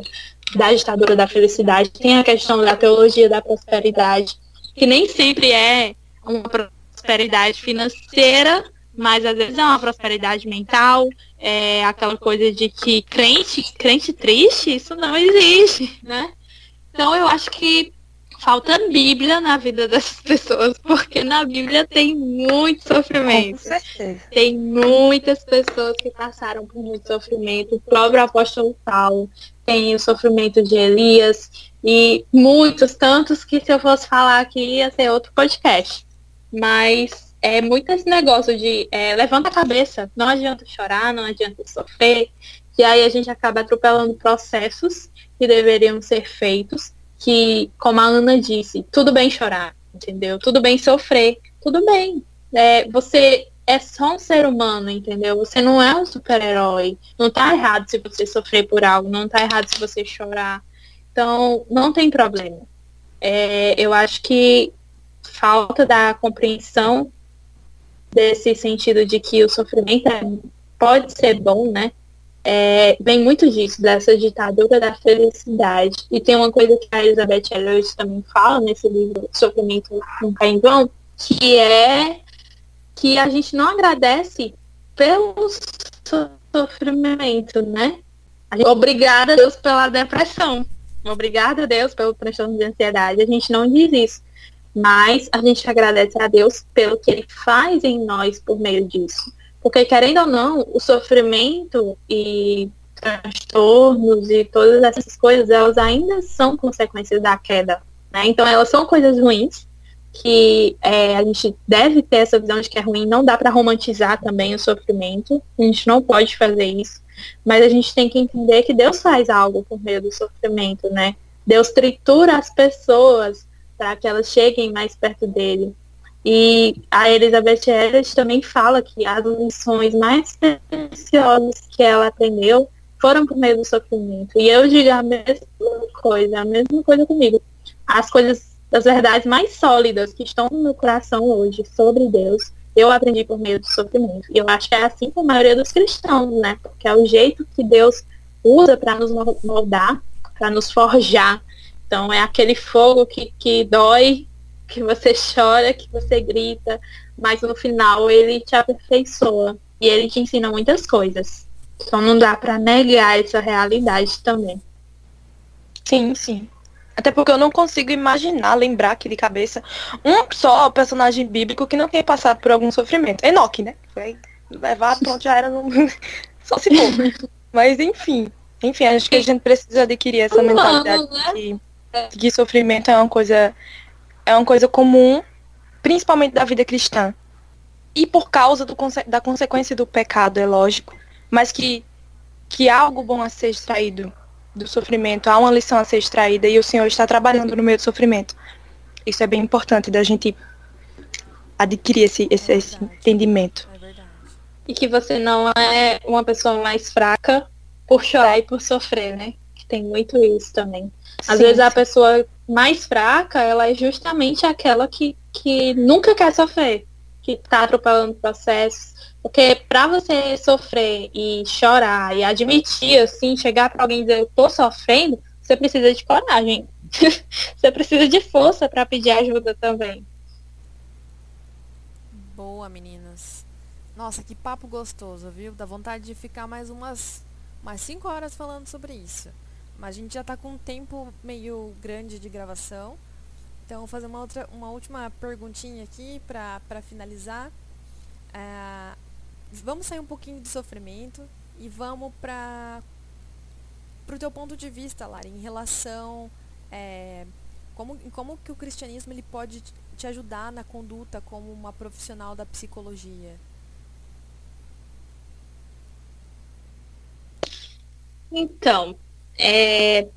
da ditadura da felicidade. Tem a questão da teologia da prosperidade, que nem sempre é uma prosperidade financeira, mas às vezes é uma prosperidade mental, é aquela coisa de que crente, crente triste, isso não existe, né? Então eu acho que falta Bíblia na vida dessas pessoas, porque na Bíblia tem muito sofrimento. Tem muitas pessoas que passaram por muito sofrimento. O próprio apóstolo Paulo tem o sofrimento de Elias e muitos, tantos que se eu fosse falar aqui ia ser outro podcast. Mas é muito esse negócio de é, levanta a cabeça, não adianta chorar, não adianta sofrer, e aí a gente acaba atropelando processos que deveriam ser feitos, que, como a Ana disse, tudo bem chorar, entendeu? Tudo bem sofrer, tudo bem. É, você é só um ser humano, entendeu? Você não é um super-herói. Não tá errado se você sofrer por algo, não tá errado se você chorar. Então, não tem problema. É, eu acho que falta da compreensão desse sentido de que o sofrimento é, pode ser bom, né? É, vem muito disso, dessa ditadura da felicidade. E tem uma coisa que a Elizabeth Elliot também fala nesse livro, Sofrimento Nunca em Vão, que é que a gente não agradece pelo sofrimento, né? Obrigada Deus pela depressão. Obrigada Deus pelo transtorno de ansiedade. A gente não diz isso. Mas a gente agradece a Deus pelo que ele faz em nós por meio disso. Porque, querendo ou não, o sofrimento e transtornos e todas essas coisas, elas ainda são consequências da queda. Né? Então, elas são coisas ruins, que é, a gente deve ter essa visão de que é ruim. Não dá para romantizar também o sofrimento. A gente não pode fazer isso. Mas a gente tem que entender que Deus faz algo por meio do sofrimento, né? Deus tritura as pessoas para que elas cheguem mais perto dele. E a Elizabeth Elliot também fala que as lições mais preciosas que ela aprendeu foram por meio do sofrimento. E eu digo a mesma coisa, a mesma coisa comigo. As coisas, as verdades mais sólidas que estão no meu coração hoje sobre Deus, eu aprendi por meio do sofrimento. E eu acho que é assim com a maioria dos cristãos, né? Porque é o jeito que Deus usa para nos moldar, para nos forjar, então é aquele fogo que, que dói, que você chora, que você grita, mas no final ele te aperfeiçoa e ele te ensina muitas coisas. Então não dá para negar essa realidade também. Sim, sim. Até porque eu não consigo imaginar, lembrar aqui de cabeça um só personagem bíblico que não tenha passado por algum sofrimento. Enoque, né? Foi levado, pronto, já era no... só se for. Mas enfim. Enfim, acho que a gente precisa adquirir essa mentalidade né? que que sofrimento é uma coisa é uma coisa comum principalmente da vida cristã. E por causa do, da consequência do pecado, é lógico, mas que, que há algo bom a ser extraído do sofrimento, há uma lição a ser extraída e o Senhor está trabalhando no meio do sofrimento. Isso é bem importante da gente adquirir esse, esse, é esse entendimento. É e que você não é uma pessoa mais fraca por chorar e por sofrer, né? Que tem muito isso também. Às sim, vezes a pessoa mais fraca, ela é justamente aquela que, que nunca quer sofrer, que tá atropelando processos. Porque para você sofrer e chorar e admitir, assim, chegar para alguém e dizer eu tô sofrendo, você precisa de coragem. você precisa de força para pedir ajuda também. Boa, meninas. Nossa, que papo gostoso, viu? Dá vontade de ficar mais umas mais cinco horas falando sobre isso. Mas a gente já está com um tempo meio grande de gravação. Então, vou fazer uma, outra, uma última perguntinha aqui para finalizar. É, vamos sair um pouquinho de sofrimento e vamos para o teu ponto de vista, Lara, em relação é, como, como que o cristianismo ele pode te ajudar na conduta como uma profissional da psicologia? Então, é,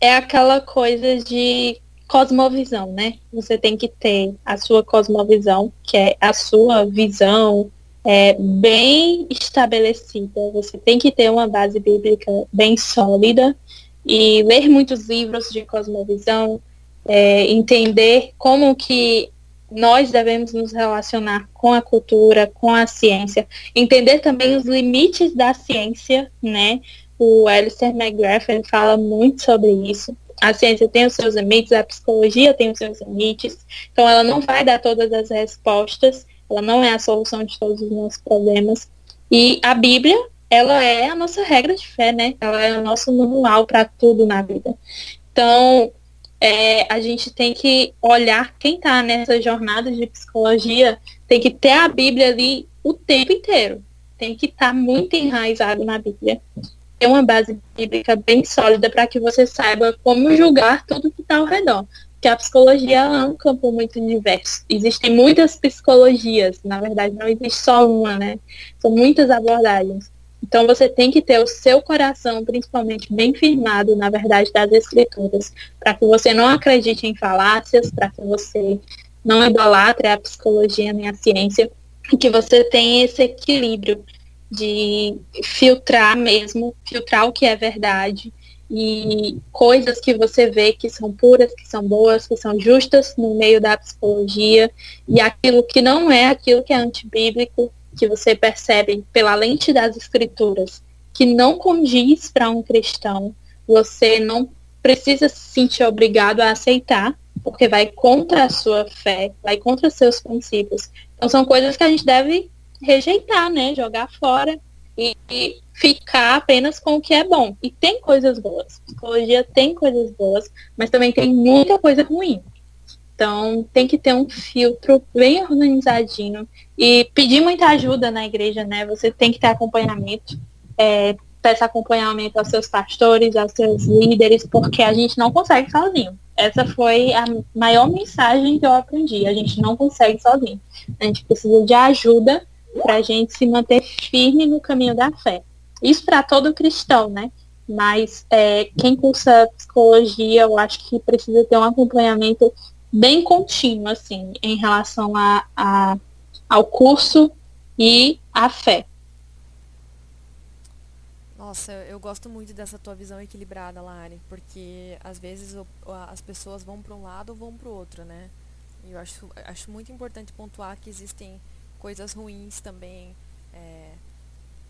é aquela coisa de cosmovisão, né? Você tem que ter a sua cosmovisão, que é a sua visão é, bem estabelecida. Você tem que ter uma base bíblica bem sólida e ler muitos livros de cosmovisão, é, entender como que nós devemos nos relacionar com a cultura, com a ciência, entender também os limites da ciência, né? O Alistair McGrath fala muito sobre isso. A ciência tem os seus limites, a psicologia tem os seus limites, então ela não vai dar todas as respostas, ela não é a solução de todos os nossos problemas. E a Bíblia, ela é a nossa regra de fé, né? Ela é o nosso manual para tudo na vida. Então, é, a gente tem que olhar quem está nessa jornada de psicologia, tem que ter a Bíblia ali o tempo inteiro. Tem que estar tá muito enraizado na Bíblia. Ter uma base bíblica bem sólida para que você saiba como julgar tudo que está ao redor. Porque a psicologia é um campo muito diverso. Existem muitas psicologias, na verdade não existe só uma, né? São muitas abordagens. Então você tem que ter o seu coração, principalmente, bem firmado na verdade das escrituras, para que você não acredite em falácias, para que você não idolatre a psicologia nem a ciência, e que você tenha esse equilíbrio de filtrar mesmo, filtrar o que é verdade e coisas que você vê que são puras, que são boas, que são justas no meio da psicologia e aquilo que não é aquilo que é antibíblico que você percebe pela lente das escrituras que não condiz para um cristão, você não precisa se sentir obrigado a aceitar, porque vai contra a sua fé, vai contra seus princípios. Então são coisas que a gente deve rejeitar, né? Jogar fora e, e ficar apenas com o que é bom. E tem coisas boas. Psicologia tem coisas boas, mas também tem muita coisa ruim. Então, tem que ter um filtro bem organizadinho e pedir muita ajuda na igreja, né? Você tem que ter acompanhamento, é, peça acompanhamento aos seus pastores, aos seus líderes, porque a gente não consegue sozinho. Essa foi a maior mensagem que eu aprendi. A gente não consegue sozinho. A gente precisa de ajuda para a gente se manter firme no caminho da fé. Isso para todo cristão, né? Mas é, quem cursa psicologia, eu acho que precisa ter um acompanhamento bem contínuo, assim, em relação a, a, ao curso e à fé. Nossa, eu gosto muito dessa tua visão equilibrada, Lari, porque às vezes as pessoas vão para um lado ou vão para o outro, né? E eu acho, acho muito importante pontuar que existem coisas ruins também é,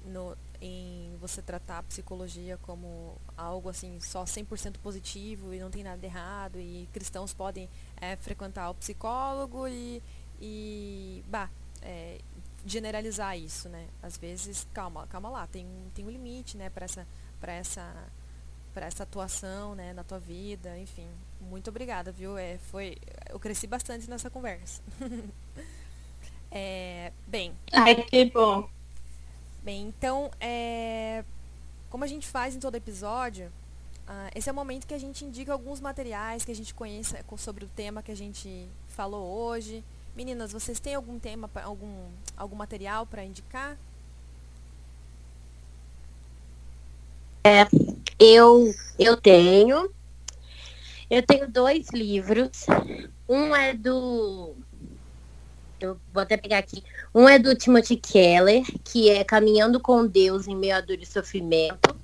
no, em você tratar a psicologia como algo assim só 100% positivo e não tem nada errado e cristãos podem é, frequentar o psicólogo e, e bah, é, generalizar isso, né? Às vezes, calma, calma lá, tem, tem um limite, né, para essa, para essa, para essa atuação, né, na tua vida, enfim. Muito obrigada, viu? É, foi, eu cresci bastante nessa conversa. é, bem. Ai, que bom. Bem, então, é, como a gente faz em todo episódio, Uh, esse é o momento que a gente indica alguns materiais que a gente conheça sobre o tema que a gente falou hoje. Meninas, vocês têm algum tema, algum, algum material para indicar? É, eu, eu tenho. Eu tenho dois livros. Um é do. Eu vou até pegar aqui. Um é do Timothy Keller, que é Caminhando com Deus em Meio a Dor e Sofrimento.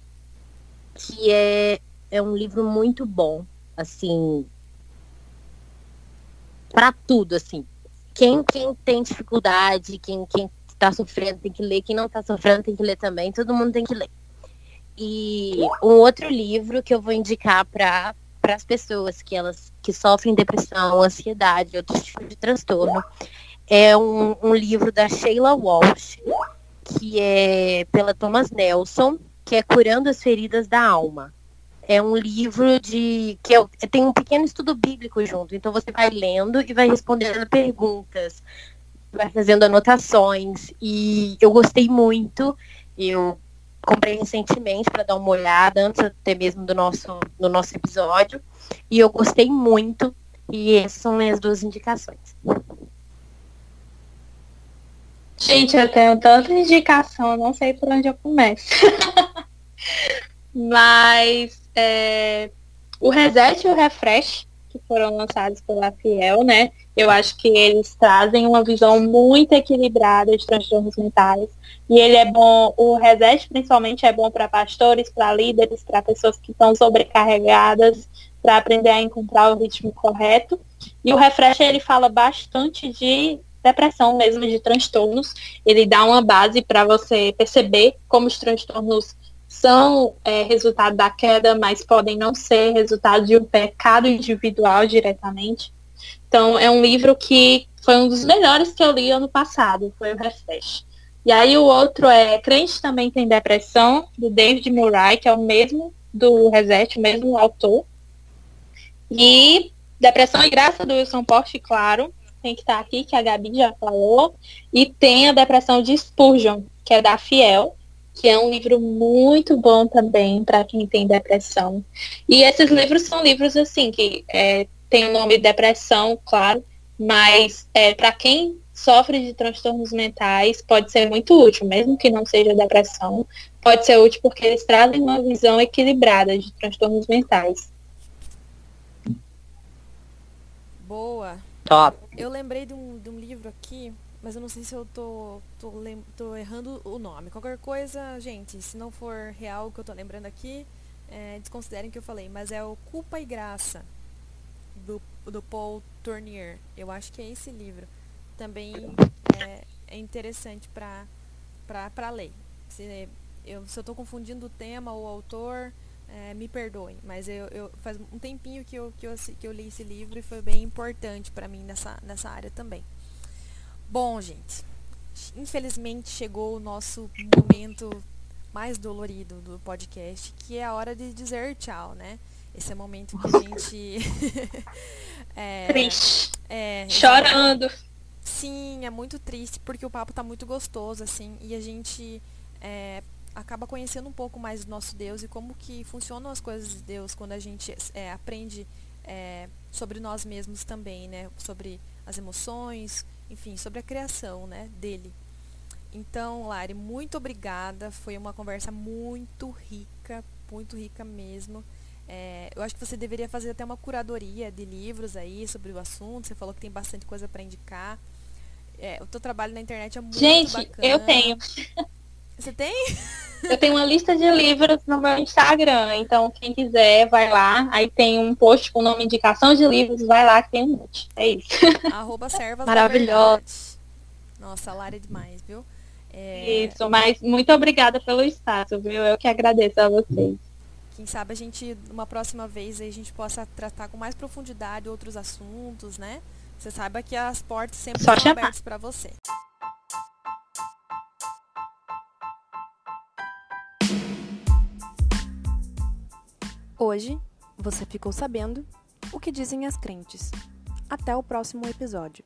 Que é, é um livro muito bom. Assim. para tudo, assim. Quem, quem tem dificuldade, quem, quem tá sofrendo tem que ler. Quem não tá sofrendo tem que ler também. Todo mundo tem que ler. E um outro livro que eu vou indicar para as pessoas que elas que sofrem depressão, ansiedade, outros tipos de transtorno, é um, um livro da Sheila Walsh, que é pela Thomas Nelson, que é Curando as Feridas da Alma. É um livro de que é, tem um pequeno estudo bíblico junto, então você vai lendo e vai respondendo perguntas, vai fazendo anotações e eu gostei muito. Eu comprei recentemente para dar uma olhada, antes até mesmo do nosso, do nosso episódio. E eu gostei muito. E essas são minhas duas indicações. Gente, eu tenho tanta indicação, eu não sei por onde eu começo. Mas é, o Reset e o Refresh, que foram lançados pela Fiel, né? Eu acho que eles trazem uma visão muito equilibrada de transtornos mentais. E ele é bom, o reset principalmente é bom para pastores, para líderes, para pessoas que estão sobrecarregadas, para aprender a encontrar o ritmo correto. E o refresh ele fala bastante de depressão mesmo, de transtornos. Ele dá uma base para você perceber como os transtornos são é, resultado da queda, mas podem não ser resultado de um pecado individual diretamente. Então, é um livro que foi um dos melhores que eu li ano passado, foi o Refresh. E aí o outro é Crente Também Tem Depressão, do David Murray, que é o mesmo do Reset, o mesmo autor. E Depressão e Graça, do Wilson Post, claro, tem que estar aqui, que a Gabi já falou. E tem a Depressão de Spurgeon, que é da Fiel, que é um livro muito bom também para quem tem depressão. E esses livros são livros assim que é, tem o nome depressão, claro, mas é, para quem sofre de transtornos mentais pode ser muito útil, mesmo que não seja depressão, pode ser útil porque eles trazem uma visão equilibrada de transtornos mentais. Boa. Top. Eu lembrei de um, de um livro aqui, mas eu não sei se eu tô, tô, tô, errando o nome. Qualquer coisa, gente, se não for real o que eu tô lembrando aqui, é, desconsiderem o que eu falei, mas é o Culpa e Graça do, do Paul Tournier. Eu acho que é esse livro. Também é, é interessante para ler. Se, eu, estou confundindo o tema ou o autor, é, me perdoem. Mas eu, eu, faz um tempinho que eu, que, eu, que eu li esse livro e foi bem importante para mim nessa, nessa área também. Bom, gente, infelizmente chegou o nosso momento mais dolorido do podcast, que é a hora de dizer tchau, né? Esse é o momento que a gente. é, triste. É, Chorando. Sim, é muito triste, porque o papo tá muito gostoso, assim, e a gente é, acaba conhecendo um pouco mais do nosso Deus e como que funcionam as coisas de Deus quando a gente é, aprende é, sobre nós mesmos também, né? Sobre as emoções, enfim, sobre a criação, né, dele. Então, Lari, muito obrigada. Foi uma conversa muito rica, muito rica mesmo. É, eu acho que você deveria fazer até uma curadoria de livros aí sobre o assunto. Você falou que tem bastante coisa para indicar. É, o teu trabalho na internet é muito Gente, bacana. eu tenho. Você tem? Eu tenho uma lista de livros no meu Instagram, então quem quiser vai lá. Aí tem um post com o nome indicação de livros, vai lá que tem um monte. É isso. Arroba servas Maravilhoso. Nossa, a Lara é demais, viu? É... Isso, mas muito obrigada pelo espaço, viu? Eu que agradeço a vocês. Quem sabe a gente, uma próxima vez, a gente possa tratar com mais profundidade outros assuntos, né? Você saiba que as portas sempre Só estão abertas para você. Hoje, você ficou sabendo o que dizem as crentes. Até o próximo episódio.